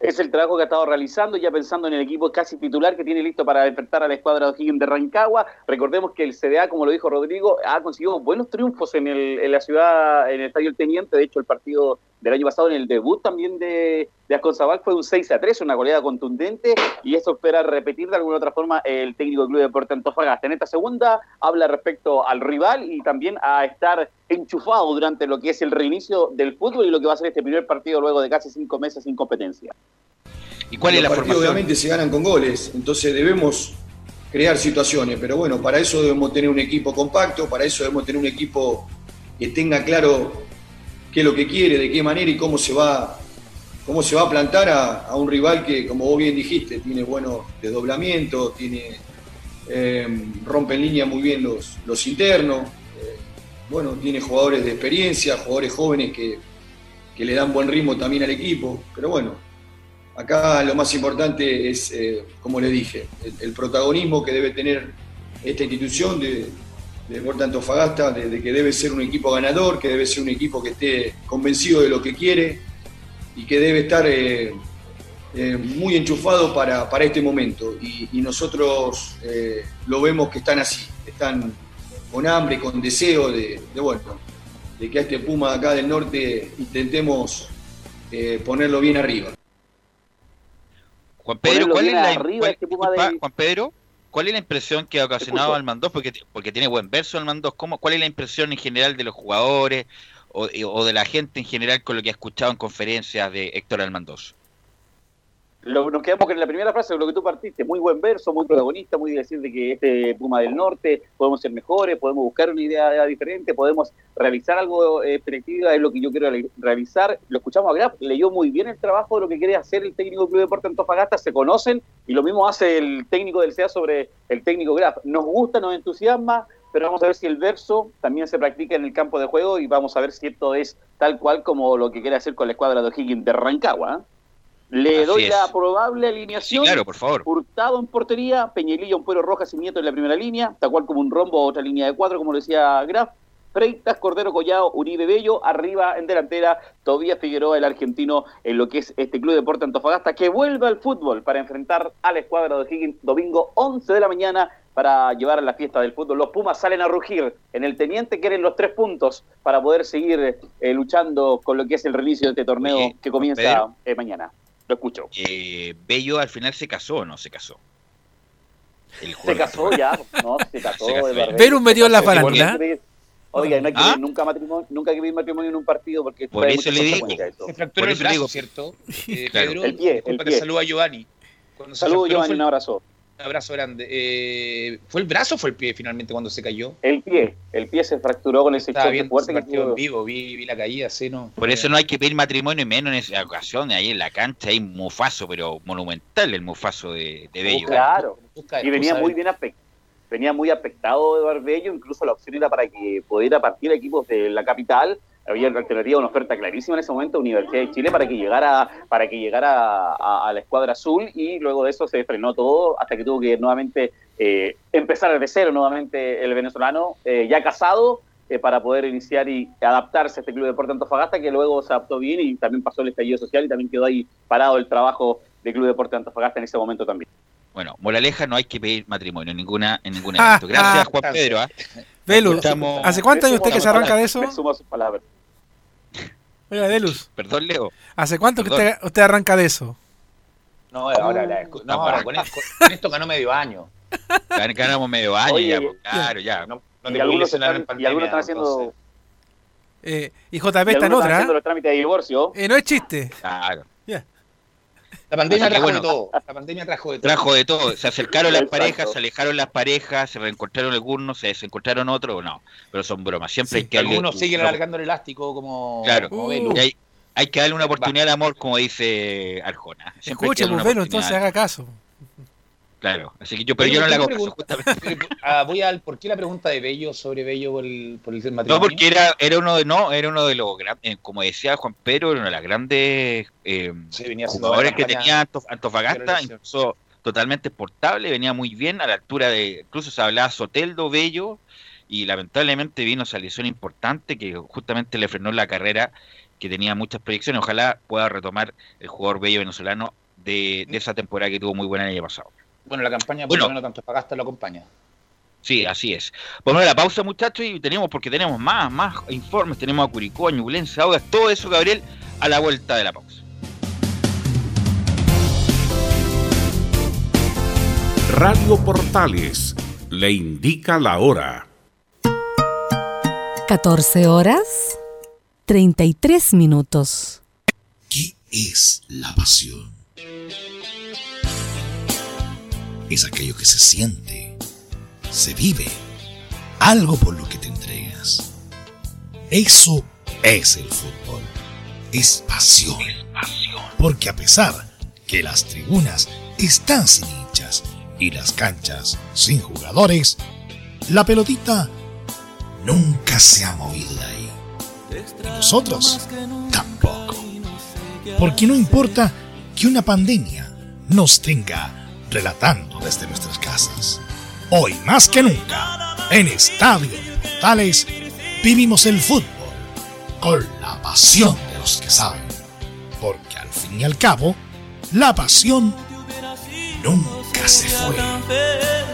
es el trabajo que ha estado realizando, ya pensando en el equipo casi titular que tiene listo para enfrentar a la escuadra de O'Higgins de Rancagua. Recordemos que el CDA, como lo dijo Rodrigo, ha conseguido buenos triunfos en, el, en la ciudad, en el Estadio El Teniente. De hecho, el partido del año pasado, en el debut también de, de Asconzabal, fue un 6 a 3, una goleada contundente, y eso espera repetir de alguna otra forma el técnico del Club de Deporte Antofagasta. En esta segunda habla respecto al rival y también a estar enchufado durante lo que es el reinicio del fútbol y lo que va a ser este primer partido luego de casi cinco meses sin competencia. ¿Y cuál es la partidos formación? Obviamente se ganan con goles, entonces debemos crear situaciones, pero bueno, para eso debemos tener un equipo compacto, para eso debemos tener un equipo que tenga claro qué es lo que quiere, de qué manera y cómo se va, cómo se va a plantar a, un rival que, como vos bien dijiste, tiene buenos desdoblamientos, tiene eh, rompe en línea muy bien los, los internos, eh, bueno, tiene jugadores de experiencia, jugadores jóvenes que, que le dan buen ritmo también al equipo, pero bueno, acá lo más importante es, eh, como le dije, el, el protagonismo que debe tener esta institución de, de Deportes Antofagasta, de, de que debe ser un equipo ganador, que debe ser un equipo que esté convencido de lo que quiere y que debe estar eh, eh, muy enchufado para, para este momento. Y, y nosotros eh, lo vemos que están así, están con hambre, con deseo de, de, bueno, de que a este Puma de acá del norte intentemos eh, ponerlo bien arriba. Juan Pedro, ¿cuál es la arriba, este Puma disculpa, de- Juan Pedro, ¿cuál es la impresión que ha ocasionado. Almandós? Porque, porque tiene buen verso Almandós. ¿Cómo, ¿Cuál es la impresión en general de los jugadores o, o de la gente en general con lo que ha escuchado en conferencias de Héctor Almandós? Lo- nos quedamos con la primera frase de lo que tú partiste, muy buen verso, muy protagonista, muy decir de que este Puma del Norte podemos ser mejores, podemos buscar una idea diferente, podemos realizar algo eh, perspectiva, es lo que yo quiero re- realizar. Lo escuchamos a Graf, leyó muy bien el trabajo de lo que quiere hacer el técnico del Club Deporte Antofagasta, se conocen y lo mismo hace el técnico del CEA sobre el técnico Graf. Nos gusta, nos entusiasma, pero vamos a ver si el verso también se practica en el campo de juego y vamos a ver si esto es tal cual como lo que quiere hacer con la escuadra de O'Higgins de Rancagua. ¿eh? Le Así doy es. la probable alineación. Sí, claro, por favor. Hurtado en portería, Peñalillo, Ampuero, Rojas y Nieto en la primera línea, tal cual como un rombo, otra línea de cuatro, como lo decía Graf. Freitas, Cordero Collado, Uribe Bello, arriba en delantera, Tobías Figueroa, el argentino, en lo que es este Club Deporte Antofagasta, que vuelve al fútbol para enfrentar a la escuadra de O'Higgins domingo 11 de la mañana para llevar a la fiesta del fútbol. Los Pumas salen a rugir en el Teniente, quieren los tres puntos para poder seguir eh, luchando con lo que es el reinicio de este torneo Oye, que comienza eh, mañana. Lo escucho. Eh, Bello al final se casó o no se casó. El Se casó ya, no, se casó. Verus metió en la farándula. Oiga, no hay que ¿Ah? nunca matrimonio, nunca hay que pedir matrimonio en un partido porque Por eso le digo. Se fracturó Por el eso brazo, digo- ¿cierto? Eh, Claro. Pedro, El pie, el pie. saluda Giovanni. Cuando se Saludos, Giovanni, fue un abrazo. Un abrazo grande. Eh, ¿Fue el brazo o fue el pie finalmente cuando se cayó? El pie, el pie se fracturó con ese Estaba viendo fuerte ese que partido en vivo, vi, vi la caída, sí, ¿no? Por eso no hay que pedir matrimonio y menos en esa ocasión. Ahí en la cancha hay un mufazo, pero monumental el mufazo de, de Bello. Claro, y venía muy eh. bien aspectado. Venía muy afectado de Barbello, incluso la opción era para que pudiera partir equipos de la capital. Había una alternativa, una oferta clarísima en ese momento, Universidad de Chile, para que llegara, para que llegara a, a la escuadra azul, y luego de eso se frenó todo hasta que tuvo que nuevamente eh, empezar de cero nuevamente el venezolano, eh, ya casado, eh, para poder iniciar y adaptarse a este Club de Deporte Antofagasta, que luego se adaptó bien y también pasó el estallido social y también quedó ahí parado el trabajo del Club de Deporte Antofagasta en ese momento también. Bueno, moraleja, no hay que pedir matrimonio en ninguna en ningún evento. Gracias, Juan Pedro. ¿ah? Velus, ¿hace cuántos años usted que se arranca de eso? Me sumo a sus palabras. Oiga, Velus, Perdón, Leo. ¿hace cuánto que usted, usted arranca de eso? No, ahora, la- no, ahora con, esto, con esto ganó medio año. Gan- Ganamos medio año Oye, ya, pues, claro, ya. No, no y, algunos están, y algunos pandemia, están haciendo, entonces. Eh, y y JP está en están otra. haciendo ¿eh? los trámites de divorcio. Eh, no es chiste. Claro. La pandemia trajo bueno. de todo. La pandemia trajo de todo. Trajo de todo. Se acercaron las parejas, se alejaron las parejas, se reencontraron algunos, se desencontraron otros, no. Pero son bromas. Siempre Sí. hay que darle- Algunos siguen no, alargando el elástico como, Claro. como Uh. Hay, hay que darle una oportunidad al amor, como dice Arjona. Siempre Escuche, pues Velus, entonces haga caso. Claro. Así que yo, pero yo no ¿por le qué hago pregunta- justamente. Ah, voy al por qué la pregunta de Bello sobre Bello por el, por el matrimonio. No, porque era, era uno de no, era uno de los gran- eh, como decía Juan Pedro, era uno de las grandes eh, Sí, venía haciendo jugadores que tenía Antof- Antofagasta, incluso totalmente exportable, venía muy bien a la altura de, incluso se hablaba Soteldo, Bello, y lamentablemente vino esa lesión importante que justamente le frenó la carrera, que tenía muchas proyecciones. Ojalá pueda retomar el jugador Bello venezolano de, de esa temporada que tuvo muy buena el año pasado. Bueno, la campaña por Bueno. lo menos tanto Pagasta lo acompaña. Sí, así es. Ponemos la pausa, muchachos, y tenemos, porque tenemos más, más informes, tenemos a Curicó, a Ñublense, todo eso, Gabriel, a la vuelta de la pausa. Radio Portales le indica la hora. 14 horas 33 minutos. ¿Qué es la pasión? Es aquello que se siente, se vive, algo por lo que te entregas. Eso es el fútbol. Es pasión. Porque a pesar que las tribunas están sin hinchas y las canchas sin jugadores, la pelotita nunca se ha movido de ahí. Y nosotros tampoco. Porque no importa que una pandemia nos tenga relatando desde nuestras casas. Hoy más que nunca, en Estadio Portales, vivimos el fútbol con la pasión de los que saben. Porque al fin y al cabo, la pasión nunca se fue.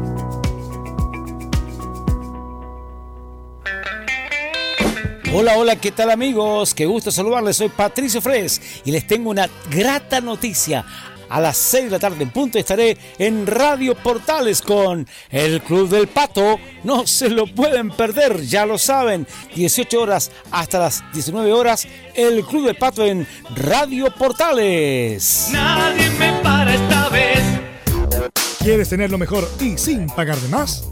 Hola, hola, ¿qué tal amigos? Qué gusto saludarles, soy Patricio Fres y les tengo una grata noticia. A las 6 de la tarde en punto estaré en Radio Portales con el Club del Pato. No se lo pueden perder, ya lo saben. 18 horas hasta las 19 horas, el Club del Pato en Radio Portales. Nadie me para esta vez. ¿Quieres tener lo mejor y sin pagar de más?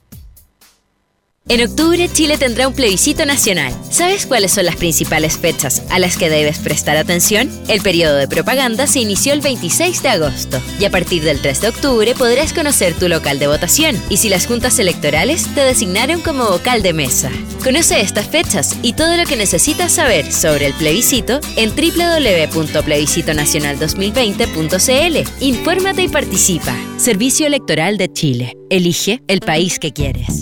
En octubre Chile tendrá un plebiscito nacional. ¿Sabes cuáles son las principales fechas a las que debes prestar atención? El periodo de propaganda se inició el 26 de agosto y a partir del 3 de octubre podrás conocer tu local de votación y si las juntas electorales te designaron como vocal de mesa. Conoce estas fechas y todo lo que necesitas saber sobre el plebiscito en www.plebiscitonacional2020.cl. Infórmate y participa. Servicio Electoral de Chile. Elige el país que quieres.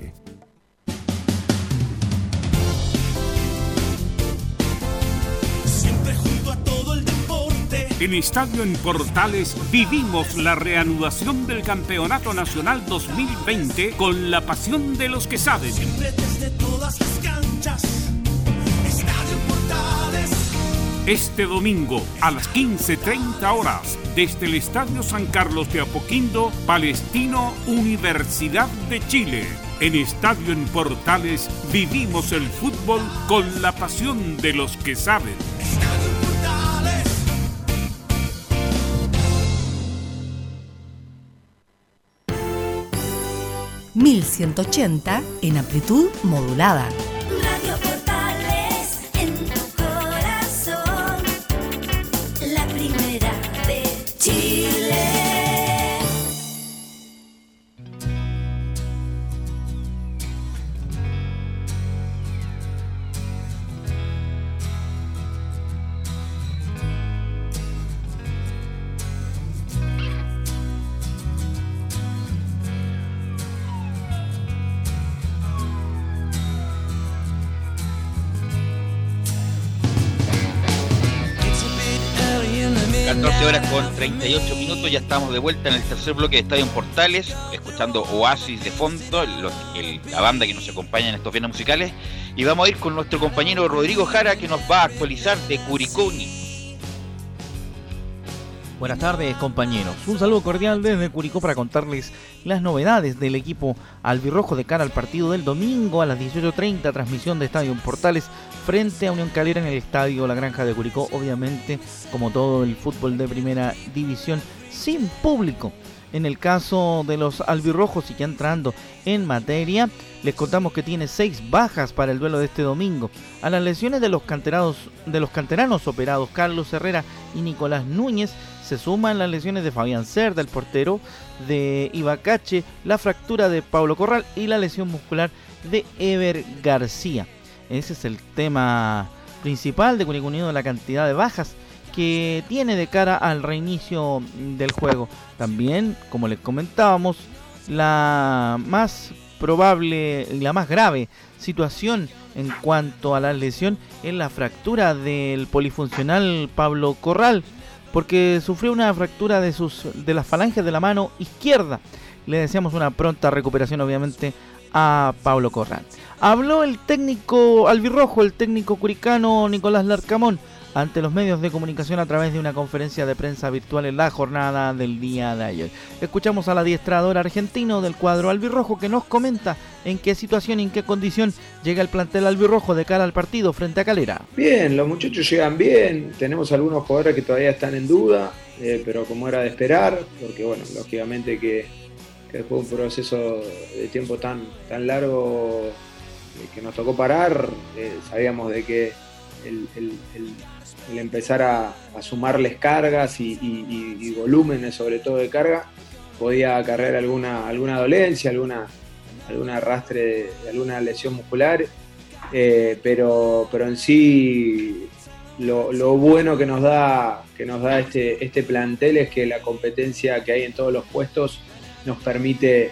En Estadio en Portales vivimos la reanudación del Campeonato Nacional 2020 con la pasión de los que saben. Desde todas las canchas, Estadio Portales. Este domingo a las 15.30 horas desde el Estadio San Carlos de Apoquindo, Palestino, Universidad de Chile. En Estadio en Portales vivimos el fútbol con la pasión de los que saben. 1180 en amplitud modulada. 38 minutos, ya estamos de vuelta en el tercer bloque de Estadio Portales, escuchando Oasis de fondo, la banda que nos acompaña en estos viernes musicales, y vamos a ir con nuestro compañero Rodrigo Jara que nos va a actualizar de Curicuni. Buenas tardes compañeros, un saludo cordial desde Curicó para contarles las novedades del equipo albirrojo de cara al partido del domingo a las 18.30, transmisión de Estadio Portales frente a Unión Calera en el Estadio La Granja de Curicó, obviamente como todo el fútbol de primera división sin público. En el caso de los albirrojos y ya entrando en materia, les contamos que tiene seis bajas para el duelo de este domingo. A las lesiones de los canteranos, de los canteranos operados Carlos Herrera y Nicolás Núñez se suman las lesiones de Fabián Cerda, el portero, de Ibacache, la fractura de Pablo Corral y la lesión muscular de Ever García. Ese es el tema principal de Curicó Unido, la cantidad de bajas que tiene de cara al reinicio del juego. También, como les comentábamos, la más probable y la más grave situación en cuanto a la lesión es la fractura del polifuncional Pablo Corral, porque sufrió una fractura de sus de las falanges de la mano izquierda. Le deseamos una pronta recuperación, obviamente, a Pablo Corral. Habló el técnico albirrojo, el técnico curicano Nicolás Larcamón, ante los medios de comunicación a través de una conferencia de prensa virtual en la jornada del día de ayer. Escuchamos al adiestrador argentino del cuadro albirrojo que nos comenta en qué situación y en qué condición llega el plantel albirrojo de cara al partido frente a Calera. Bien, los muchachos llegan bien, tenemos algunos jugadores que todavía están en duda, eh, pero como era de esperar, porque bueno, lógicamente que, que después de un proceso de tiempo tan, tan largo eh, que nos tocó parar, eh, sabíamos de que el, el- empezar a, a sumarles cargas y, y- volúmenes sobre todo de carga, podía acarrear alguna, alguna dolencia, alguna, algún arrastre alguna lesión muscular, eh, pero, pero en sí lo, lo bueno que nos da, que nos da este, este plantel es que la competencia que hay en todos los puestos nos permite,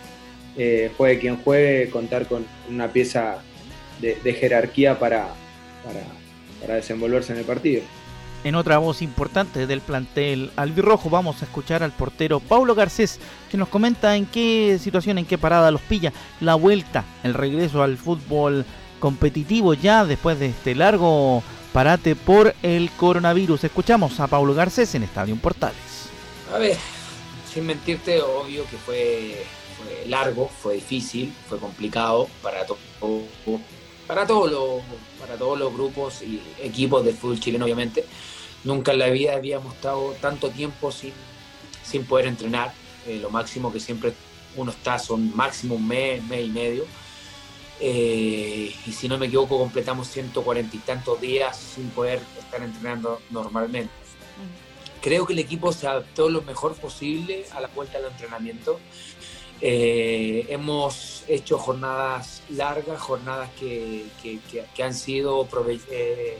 eh, juegue quien juegue, contar con una pieza de, de jerarquía para, para, para desenvolverse en el partido. En otra voz importante del plantel albirrojo vamos a escuchar al portero Paulo Garcés que nos comenta en qué situación, en qué parada los pilla la vuelta, el regreso al fútbol competitivo ya después de este largo parate por el coronavirus. Escuchamos a Paulo Garcés en Estadio Portales. A ver, sin mentirte, obvio que fue, largo, fue difícil, fue complicado para, to- para, todos los, para todos los grupos y equipos del fútbol chileno, obviamente. Nunca en la vida habíamos estado tanto tiempo sin, sin poder entrenar. Eh, lo máximo que siempre uno está son máximo un mes, mes y medio. Eh, y si no me equivoco, completamos 140 y tantos días sin poder estar entrenando normalmente. Creo que el equipo se adaptó lo mejor posible a la vuelta al entrenamiento. Eh, hemos hecho jornadas largas, jornadas que, que- han sido eh,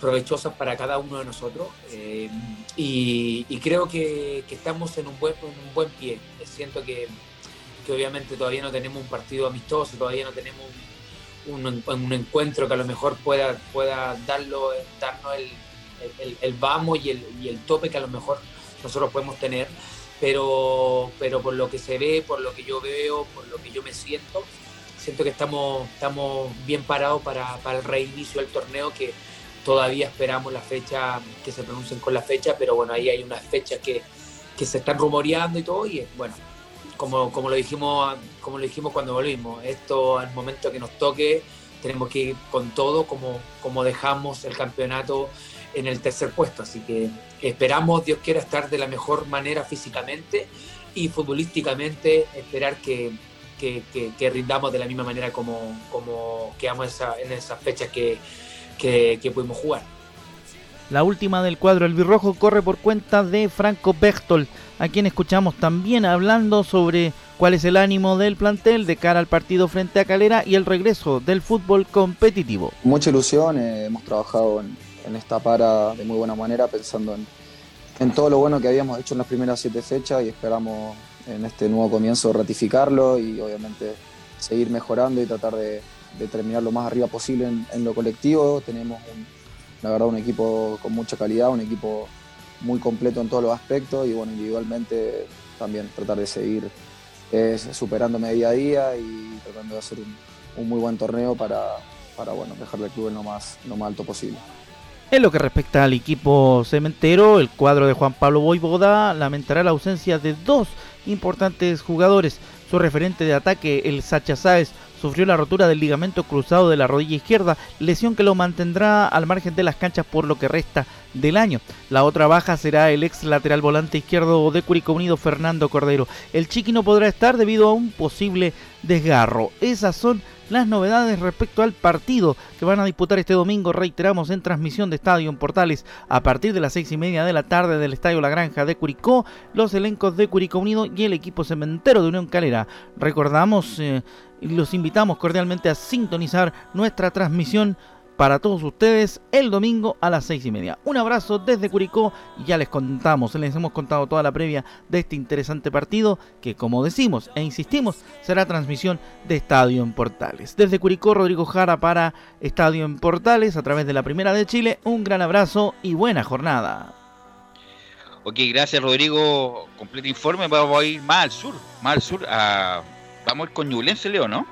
provechosas para cada uno de nosotros eh, y, creo que, estamos en un buen, en un buen pie. Siento que, que obviamente todavía no tenemos un partido amistoso, todavía no tenemos un, un- un encuentro que a lo mejor pueda, pueda darlo, darnos el, el- el vamos y el, y el tope que a lo mejor nosotros podemos tener, pero, pero por lo que se ve, por lo que yo veo, por lo que yo me siento, siento que estamos, estamos bien parados para, para el reinicio del torneo que todavía esperamos la fecha, que se pronuncien con la fecha, pero bueno, ahí hay unas fechas que, que se están rumoreando y todo, y bueno, como, como, lo dijimos, como lo dijimos cuando volvimos, esto al momento que nos toque tenemos que ir con todo como, como dejamos el campeonato en el tercer puesto. Así que esperamos, Dios quiera, estar de la mejor manera físicamente y futbolísticamente, esperar que, que, que- que rindamos de la misma manera como, como quedamos esa- en esas fechas que, que, que pudimos jugar. La última del cuadro albirrojo corre por cuenta de Franco Bechtol, a quien escuchamos también hablando sobre cuál es el ánimo del plantel de cara al partido frente a Calera y el regreso del fútbol competitivo. Mucha ilusión, eh, hemos trabajado en, en esta para de muy buena manera pensando en, en todo lo bueno que habíamos hecho en las primeras siete fechas y esperamos en este nuevo comienzo ratificarlo y obviamente seguir mejorando y tratar de, de terminar lo más arriba posible en, en lo colectivo. Tenemos un- la verdad un equipo con mucha calidad, un equipo muy completo en todos los aspectos y bueno, individualmente también tratar de seguir eh, superándome día a día y tratando de hacer un, un muy buen torneo para, para bueno, dejarle el club en lo más, lo más alto posible. En lo que respecta al equipo cementero, el cuadro de Juan Pablo Boivoda lamentará la ausencia de dos importantes jugadores. Su referente de ataque, el Sacha Sáez, sufrió la rotura del ligamento cruzado de la rodilla izquierda, lesión que lo mantendrá al margen de las canchas por lo que resta del año. La otra baja será el ex lateral volante izquierdo de Curicó Unido, Fernando Cordero. El Chiqui no podrá estar debido a un posible desgarro. Esas son las novedades respecto al partido que van a disputar este domingo, reiteramos, en transmisión de Estadio en Portales a partir de las seis y media de la tarde del Estadio La Granja de Curicó, los elencos de Curicó Unido y el equipo cementero de Unión Calera. Recordamos eh, los invitamos cordialmente a sintonizar nuestra transmisión para todos ustedes el domingo a las seis y media. Un abrazo desde Curicó y ya les contamos, les hemos contado toda la previa de este interesante partido que como decimos e insistimos será transmisión de Estadio en Portales. Desde Curicó, Rodrigo Jara para Estadio en Portales a través de la Primera de Chile. Un gran abrazo y buena jornada. Ok, gracias Rodrigo. Completo informe. Vamos a ir más al sur. Más al sur. A... Vamos a ir con Ñublense, Leo, ¿no?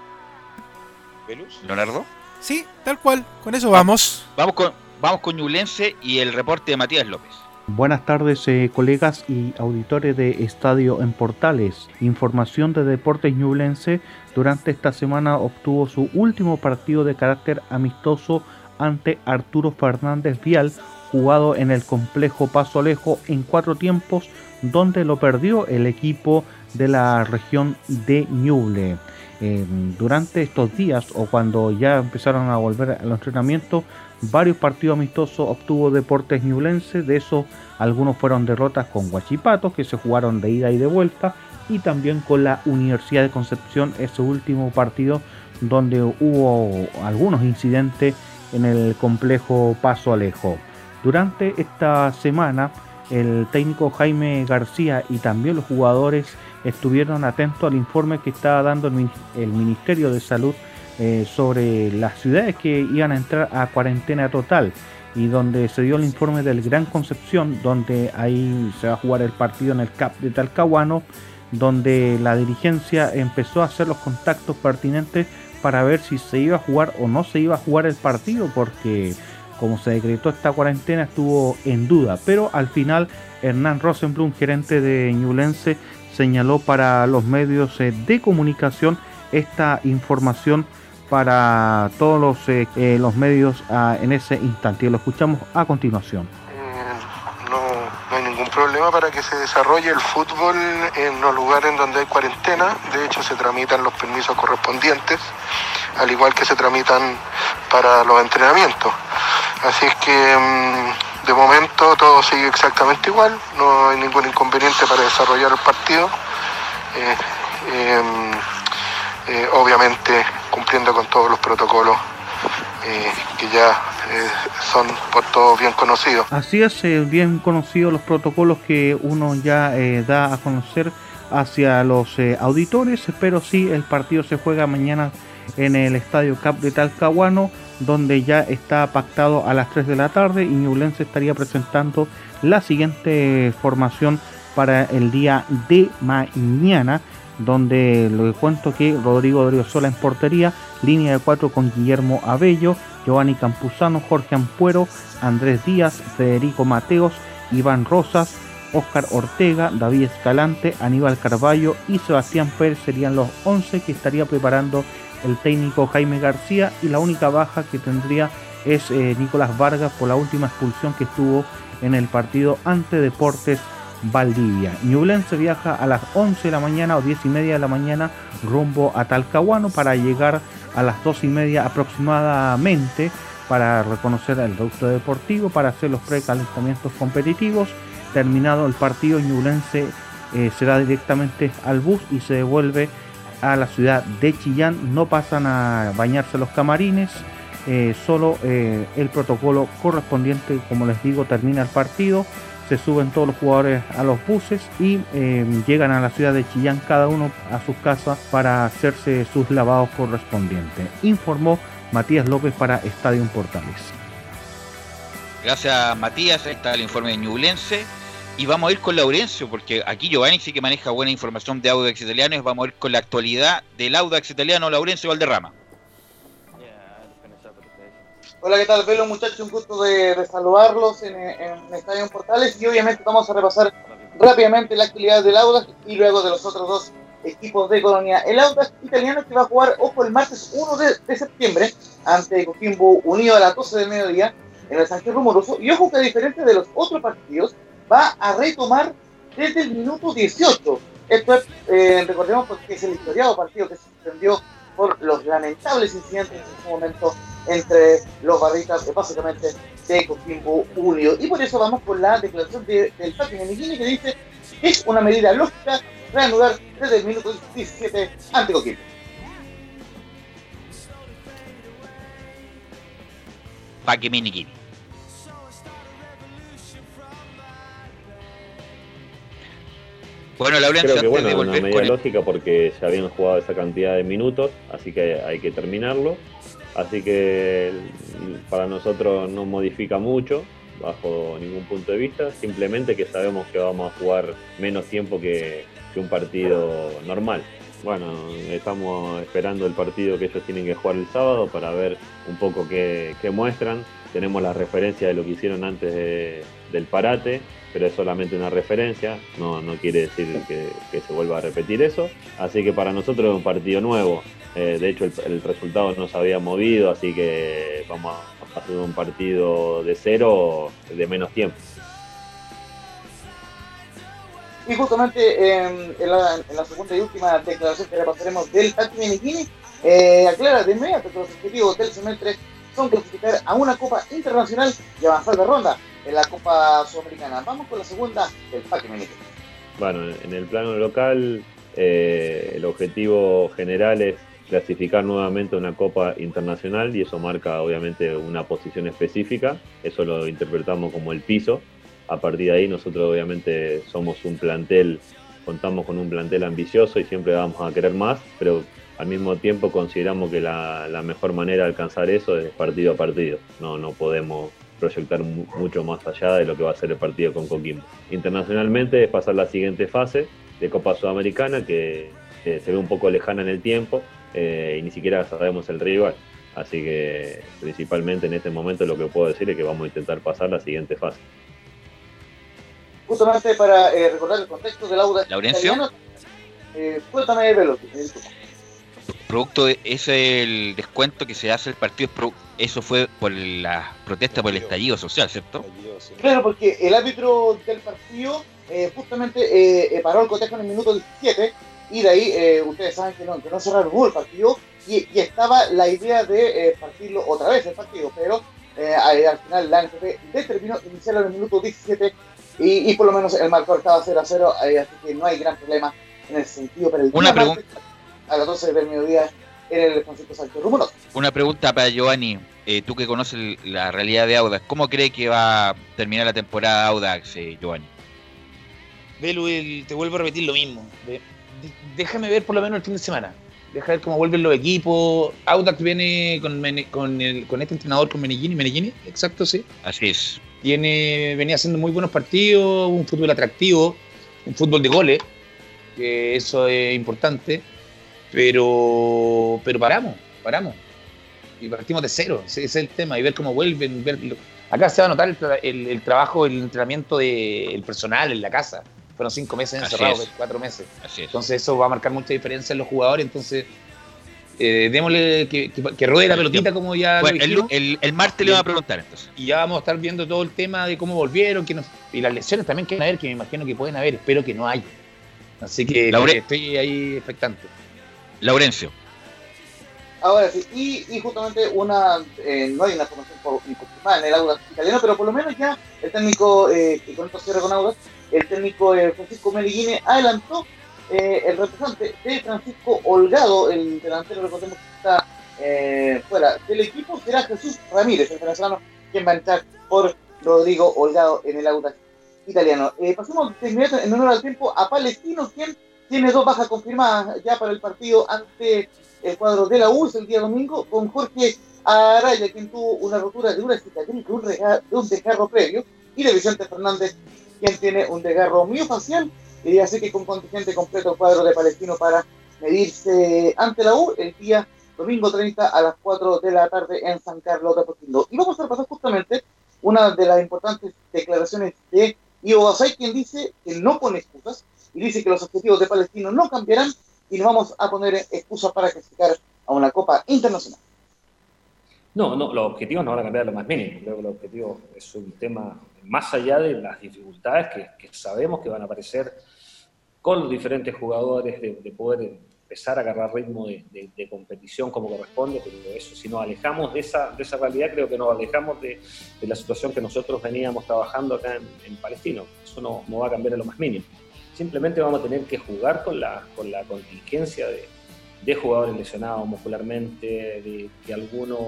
Leonardo. Sí, tal cual. Con eso vamos. Vamos con, vamos con Ñublense y el reporte de Matías López. Buenas tardes eh, colegas y auditores de Estadio en Portales. Información de Deportes Ñublense durante esta semana obtuvo su último partido de carácter amistoso ante Arturo Fernández Vial, jugado en el complejo Paso Alejo en cuatro tiempos, donde lo perdió el equipo de la región de Ñuble. Eh, durante estos días o cuando ya empezaron a volver al entrenamiento, varios partidos amistosos obtuvo Deportes Ñublense, de esos algunos fueron derrotas con Guachipatos que se jugaron de ida y de vuelta y también con la Universidad de Concepción ese último partido donde hubo algunos incidentes en el complejo Paso Alejo. Durante esta semana el técnico Jaime García y también los jugadores estuvieron atentos al informe que estaba dando el Ministerio de Salud eh, sobre las ciudades que iban a entrar a cuarentena total y donde se dio el informe del Gran Concepción, donde ahí se va a jugar el partido en el CAP de Talcahuano, donde la dirigencia empezó a hacer los contactos pertinentes para ver si se iba a jugar o no se iba a jugar el partido, porque como se decretó esta cuarentena estuvo en duda, pero al final Hernán Rosenblum, gerente de Ñublense, señaló para los medios eh, de comunicación esta información para todos los, eh, eh, los medios ah, en ese instante. Lo escuchamos a continuación. No, no, hay ningún problema para que se desarrolle el fútbol en los lugares en donde hay cuarentena. De hecho, se tramitan los permisos correspondientes, al igual que se tramitan para los entrenamientos. Así es que mm, de momento todo sigue exactamente igual, no hay ningún inconveniente para desarrollar el partido. Eh, em, eh, obviamente cumpliendo con todos los protocolos eh, que ya son por todos bien conocidos. Así es, bien conocidos los protocolos que uno ya da a conocer hacia los auditores, pero sí el partido se juega mañana en el Estadio Cap de Talcahuano, donde ya está pactado a las 3 de la tarde y Ñublense estaría presentando la siguiente formación para el día de mañana donde lo cuento que Rodrigo Sola en portería, línea de cuatro con Guillermo Abello, Giovanni Campuzano, Jorge Ampuero, Andrés Díaz, Federico Mateos, Iván Rosas, Óscar Ortega, David Escalante, Aníbal Carballo y Sebastián Pérez serían los 11 que estaría preparando el técnico Jaime García y la única baja que tendría es eh, Nicolás Vargas por la última expulsión que estuvo en el partido ante Deportes Valdivia. Ñublense viaja a las 11 de la mañana o 10 y media de la mañana rumbo a Talcahuano para llegar a las 2 y media aproximadamente para reconocer el reducto deportivo, para hacer los precalentamientos competitivos. Terminado el partido, Ñublense eh, será directamente al bus y se devuelve a la ciudad de Chillán. No pasan a bañarse los camarines. Eh, solo eh, el protocolo correspondiente, como les digo, termina el partido se suben todos los jugadores a los buses y em, llegan a la ciudad de Chillán cada uno a sus casas para hacerse sus lavados correspondientes, informó Matías López para Estadio Portales. Gracias Matías, está el informe de Ñublense. Y vamos a ir con Laurencio, porque aquí Giovanni sí que maneja buena información de Audax Italiano. Y vamos a ir con la actualidad del Audax Italiano, Laurencio Valderrama. Hola, ¿qué tal, Velo, muchachos? Un gusto de, de saludarlos en, en Estadio Portales y obviamente vamos a repasar rápidamente la actividad del Audax y luego de los otros dos equipos de Colonia. El Audax italiano que va a jugar, ojo, el martes 1 de, de septiembre ante Coquimbo Unido a las 12 del mediodía en el Sánchez Rumoroso. Y ojo que a diferencia de los otros partidos, va a retomar desde el minuto 18. Esto es, eh, recordemos porque es el historiado partido que se suspendió por los lamentables incidentes en su momento entre los barritas, eh, básicamente, de Coquimbo Unido. Y por eso vamos con la declaración de, del Pati Menigini que dice es una medida lógica reanudar desde el minuto 17 ante Coquimbo. Paqui Menigini. Bueno, Laurencio, Creo que bueno, de una medida con lógica porque ya habían jugado esa cantidad de minutos, así que hay que terminarlo. Así que para nosotros no modifica mucho, bajo ningún punto de vista, simplemente que sabemos que vamos a jugar menos tiempo que, que un partido normal. Bueno, estamos esperando el partido que ellos tienen que jugar el sábado para ver un poco qué, qué muestran. Tenemos la referencia de lo que hicieron antes de- del parate, pero es solamente una referencia, no, no quiere decir que, que se vuelva a repetir eso. Así que para nosotros es un partido nuevo. Eh, de hecho, el, resultado no se había movido, así que vamos a hacer un partido de cero de menos tiempo. Y justamente en, en la, en la segunda y última declaración que repasaremos del Tati Menichini, eh, aclara de inmediato que los objetivos del semestre son clasificar a una Copa Internacional y avanzar de ronda en la Copa Sudamericana. Vamos con la segunda del Tati Menichini. Bueno, en el plano local, eh, el objetivo general es clasificar nuevamente una Copa Internacional y eso marca obviamente una posición específica, eso lo interpretamos como el piso. A partir de ahí nosotros obviamente somos un plantel, contamos con un plantel ambicioso y siempre vamos a querer más, pero al mismo tiempo consideramos que la, la mejor manera de alcanzar eso es partido a partido, no, no podemos proyectar mu- mucho más allá de lo que va a ser el partido con Coquimbo. Internacionalmente es pasar la siguiente fase de Copa Sudamericana que eh, se ve un poco lejana en el tiempo eh, y ni siquiera sabemos el rival. Así que principalmente en este momento lo que puedo decir es que vamos a intentar pasar la siguiente fase. Justamente para eh, recordar el contexto del Audax Laurencio. italiano, eh, cuéntame, Velo. Producto de ese el descuento que se hace el partido, eso fue por la protesta por el estallido social, ¿cierto? Claro, porque el árbitro del partido eh, justamente eh, eh, paró el cotejo en el minuto 17 y de ahí eh, ustedes saben que no, que no se reanudó el partido y, y estaba la idea de eh, partirlo otra vez el partido, pero eh, al al final la NFP determinó iniciarlo en el minuto 17 y, y por lo menos el marcador estaba 0 a 0, eh, así que no hay gran problema en ese sentido. Pero el Una pregunta. A las 12 del mediodía en el Francisco Sánchez Rumuroso. Una pregunta para Giovanni, eh, tú que conoces la realidad de Audax, ¿cómo cree que va a terminar la temporada Audax, eh, Giovanni? Velu, el- te vuelvo a repetir lo mismo. De- de- déjame ver por lo menos el fin de semana. Deja ver cómo vuelven los equipos. Audax viene con, con, el- con este entrenador, con Menellini. Menellini, exacto, sí. Así es. Tiene, venía haciendo muy buenos partidos, un fútbol atractivo, un fútbol de goles, que eso es importante. Pero, pero paramos, paramos. Y partimos de cero, ese es el tema. Y ver cómo vuelven. Ver, lo- acá se va a notar el, tra- el- el trabajo, el entrenamiento del personal en la casa. Fueron cinco meses encerrados, cuatro meses. Así es. Entonces eso va a marcar mucha diferencia en los jugadores. Entonces, eh, démosle que, que, que ruede la pelotita como ya Bueno, lo el, el- el martes le van a preguntar entonces. Y ya vamos a estar viendo todo el tema de cómo volvieron que nos- y las lesiones también que van a haber, que me imagino que pueden haber. Espero que no haya. Así que Laure- estoy ahí expectante. Laurencio. Ahora sí, y, y justamente una, eh, no hay una formación confirmada en el Audax italiano, pero por lo menos ya el técnico, eh, que con esto cierra con Audax, el técnico eh, Francisco Meligine adelantó eh, el representante de Francisco Holgado, el delantero, recordemos que está eh, fuera del equipo, será Jesús Ramírez, el venezolano, quien va a entrar por Rodrigo Holgado en el Audax italiano. Pasemos de inmediato en honor al tiempo a Palestino, quien tiene dos bajas confirmadas ya para el partido ante el cuadro de la URSS el día domingo, con Jorge Araya, quien tuvo una rotura de una cicatriz de un, de un desgarro previo, y de Vicente Fernández, quien tiene un desgarro miofacial, y así que con contingente completo el cuadro de Palestino para medirse ante la U el día domingo 30 a las 4 de la tarde en San Carlos de Apoquindo. Y vamos a repasar justamente una de las importantes declaraciones de Ivo Basay, quien dice que no pone excusas y dice que los objetivos de Palestino no cambiarán y no vamos a poner excusas para clasificar a una Copa Internacional. No, no, los objetivos no van a cambiar lo más mínimo. Creo que los objetivos es un tema más allá de las dificultades que, sabemos que van a aparecer con los diferentes jugadores, de, de poder empezar a agarrar ritmo de, competición como corresponde, pero eso, si nos alejamos de esa, de esa realidad, creo que nos alejamos de, la situación que nosotros veníamos trabajando acá en, en Palestino. Eso no, no va a cambiar en lo más mínimo. Simplemente vamos a tener que jugar con la, con la contingencia de, de jugadores lesionados muscularmente, de que alguno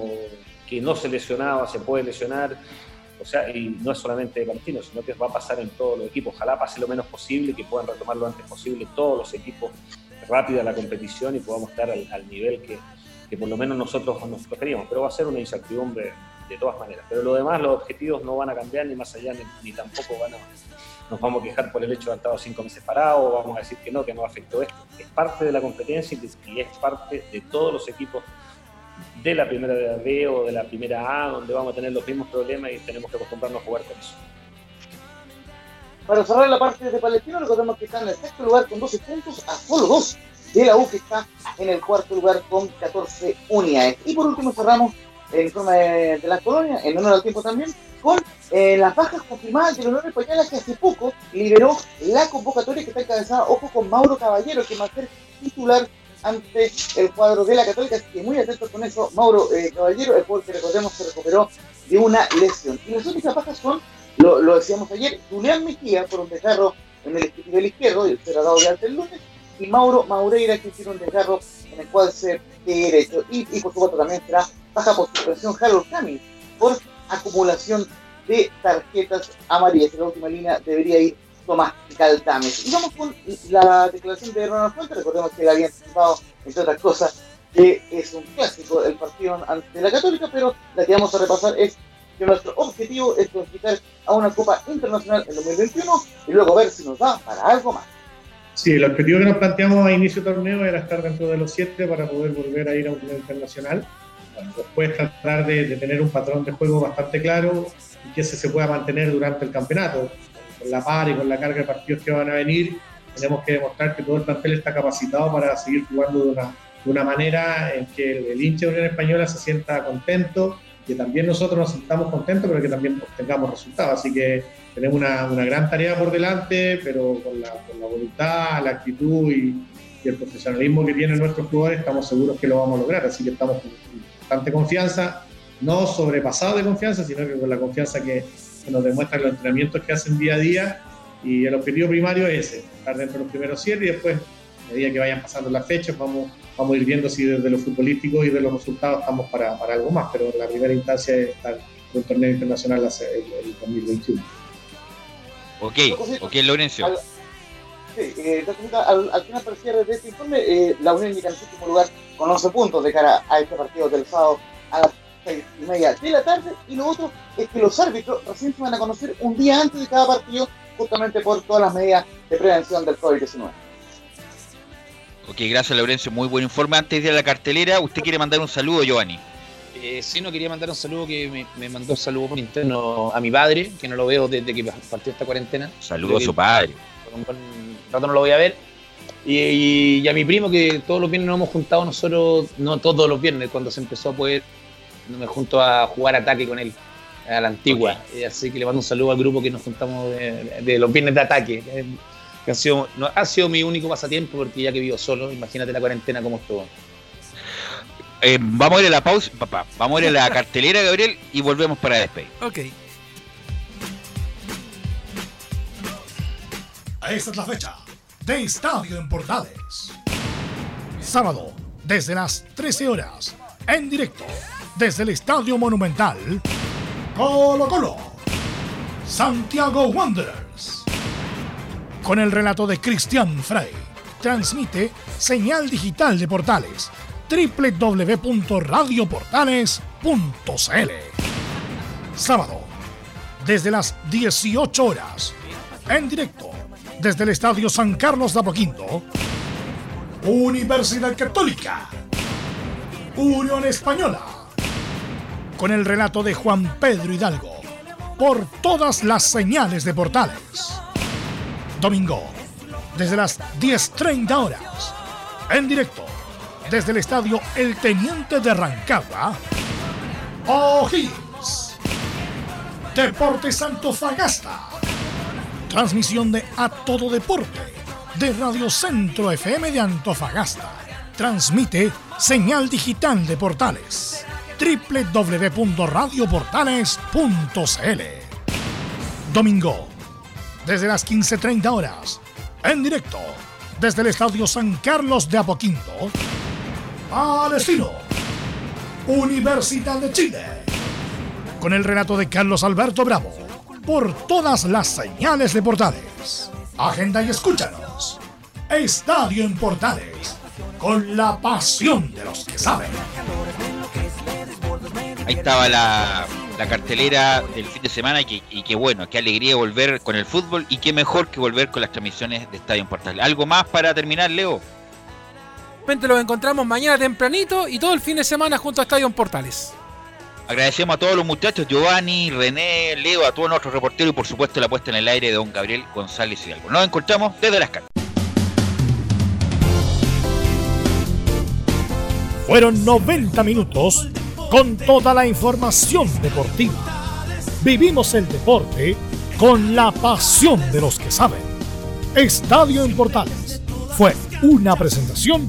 que no se lesionaba se puede lesionar. O sea, y no es solamente de Palestino, sino que va a pasar en todos los equipos. Ojalá pase lo menos posible, que puedan retomar lo antes posible todos los equipos rápida la competición y podamos estar al, nivel que, que por lo menos nosotros nos preferíamos. Pero va a ser una incertidumbre de todas maneras. Pero lo demás, los objetivos no van a cambiar ni más allá, ni, ni tampoco van a, nos vamos a quejar por el hecho de haber estado cinco meses parados, o vamos a decir que no, que no afectó esto. Es parte de la competencia y es parte de todos los equipos de la primera B o de la primera A, donde vamos a tener los mismos problemas y tenemos que acostumbrarnos a jugar con eso. Para cerrar la parte de Palestino, recordemos que está en el sexto lugar con 12 puntos a solo 2 de la U, que está en el cuarto lugar con 14 unidades. Y por último cerramos el informe de, de las colonias, en honor al tiempo también, con eh, las bajas confirmadas de la Unión Española que hace poco liberó la convocatoria que está encabezada, ojo, con Mauro Caballero, que va a ser titular ante el cuadro de la Católica, así que muy atentos con eso, Mauro eh, Caballero, el jugador que recordemos se recuperó de una lesión. Y las únicas bajas son, lo, lo decíamos ayer, Julián Mejía por un desgarro en el escritorio izquierdo, y será dado de alta el lunes, y Mauro Maureira que tiene un desgarro en el cual se derecho. Y, y por supuesto también será baja por suspensión Harold Cummings por acumulación de tarjetas amarillas. En la última línea debería ir Tomás Caltames. Y vamos con la declaración de Ronald Fuentes. Recordemos que él había anticipado, entre otras cosas, que es un clásico el partido ante la Católica, pero la que vamos a repasar es que nuestro objetivo es clasificar a una Copa Internacional en 2021 y luego ver si nos da para algo más. Sí, el objetivo que nos planteamos a inicio de torneo era estar dentro de los siete para poder volver a ir a un torneo internacional. Después tratar de, de tener un patrón de juego bastante claro y que ese se pueda mantener durante el campeonato. Con la par y con la carga de partidos que van a venir, tenemos que demostrar que todo el plantel está capacitado para seguir jugando de una, de una manera en que el, el hincha de Unión Española se sienta contento, que también nosotros nos sintamos contentos, pero que también obtengamos resultados. Así que tenemos una, gran tarea por delante, pero con la, con la voluntad, la actitud y, el profesionalismo que tienen nuestros jugadores, estamos seguros que lo vamos a lograr. Así que estamos con bastante confianza, no sobrepasados de confianza, sino que con la confianza que, nos demuestran los entrenamientos que hacen día a día. Y el objetivo primario es ese, estar dentro de los primeros siete y después, a medida que vayan pasando las fechas, vamos, vamos a ir viendo si desde lo futbolístico y de los resultados estamos para, algo más. Pero la primera instancia es estar en un torneo internacional el, el 2021. Ok, ok, Lorenzo. Al, sí, eh, al, al, final, para cierre de este informe, eh, la Unión indica en su último lugar con 11 puntos de cara a este partido del sábado a las 6 y media de la tarde. Y lo otro es que los árbitros recién se van a conocer un día antes de cada partido, justamente por todas las medidas de prevención del COVID-19. Ok, gracias, Laurencio. Muy buen informe. Antes de ir a la cartelera, ¿usted quiere mandar un saludo, Giovanni? Eh, sí, no quería mandar un saludo que me, me, mandó un saludo por interno a mi padre, que no lo veo desde que partió esta cuarentena. Saludo a su padre. Por un buen rato no lo voy a ver. Y, y, y, a mi primo, que todos los viernes nos hemos juntado nosotros, no todos los viernes, cuando se empezó a poder, me junto a jugar ataque con él, a la antigua. Okay. así que le mando un saludo al grupo que nos juntamos de, de los viernes de ataque. Que ha sido, no, ha sido mi único pasatiempo porque ya que vivo solo, imagínate la cuarentena como estuvo. Eh, vamos a ir a la pausa, papá. Vamos a ir a la cartelera, Gabriel, y volvemos para despedir. Ok. Esta es la fecha de Estadio en Portales. Sábado, desde las 13 horas, en directo, desde el Estadio Monumental, Colo Colo, Santiago Wanderers. Con el relato de Cristian Frey transmite señal digital de Portales www.radioportales.cl Sábado, desde las 18 horas, en directo desde el Estadio San Carlos de Apoquindo, Universidad Católica, Unión Española, con el relato de Juan Pedro Hidalgo, por todas las señales de Portales. Domingo, desde las 10.30 horas, en directo desde el Estadio El Teniente de Rancagua, O'Higgins, Deportes Antofagasta, transmisión de A Todo Deporte de Radio Centro FM de Antofagasta. Transmite señal digital de Portales. www.radioportales.cl Domingo, desde las 15.30 horas, en directo, desde el Estadio San Carlos de Apoquindo, Palestino, Universidad de Chile, con el relato de Carlos Alberto Bravo, por todas las señales de Portales. Agenda y escúchanos. Estadio en Portales, con la pasión de los que saben. Ahí estaba la, cartelera del fin de semana y y que bueno, qué alegría volver con el fútbol y qué mejor que volver con las transmisiones de Estadio en Portales. ¿Algo más para terminar, Leo? Repente los encontramos mañana tempranito y todo el fin de semana junto a Estadio en Portales. Agradecemos a todos los muchachos, Giovanni, René, Leo, a todos nuestros reporteros y por supuesto la puesta en el aire de don Gabriel González Hidalgo. Nos encontramos desde las calles. Fueron 90 minutos con toda la información deportiva. Vivimos el deporte con la pasión de los que saben. Estadio en Portales fue una presentación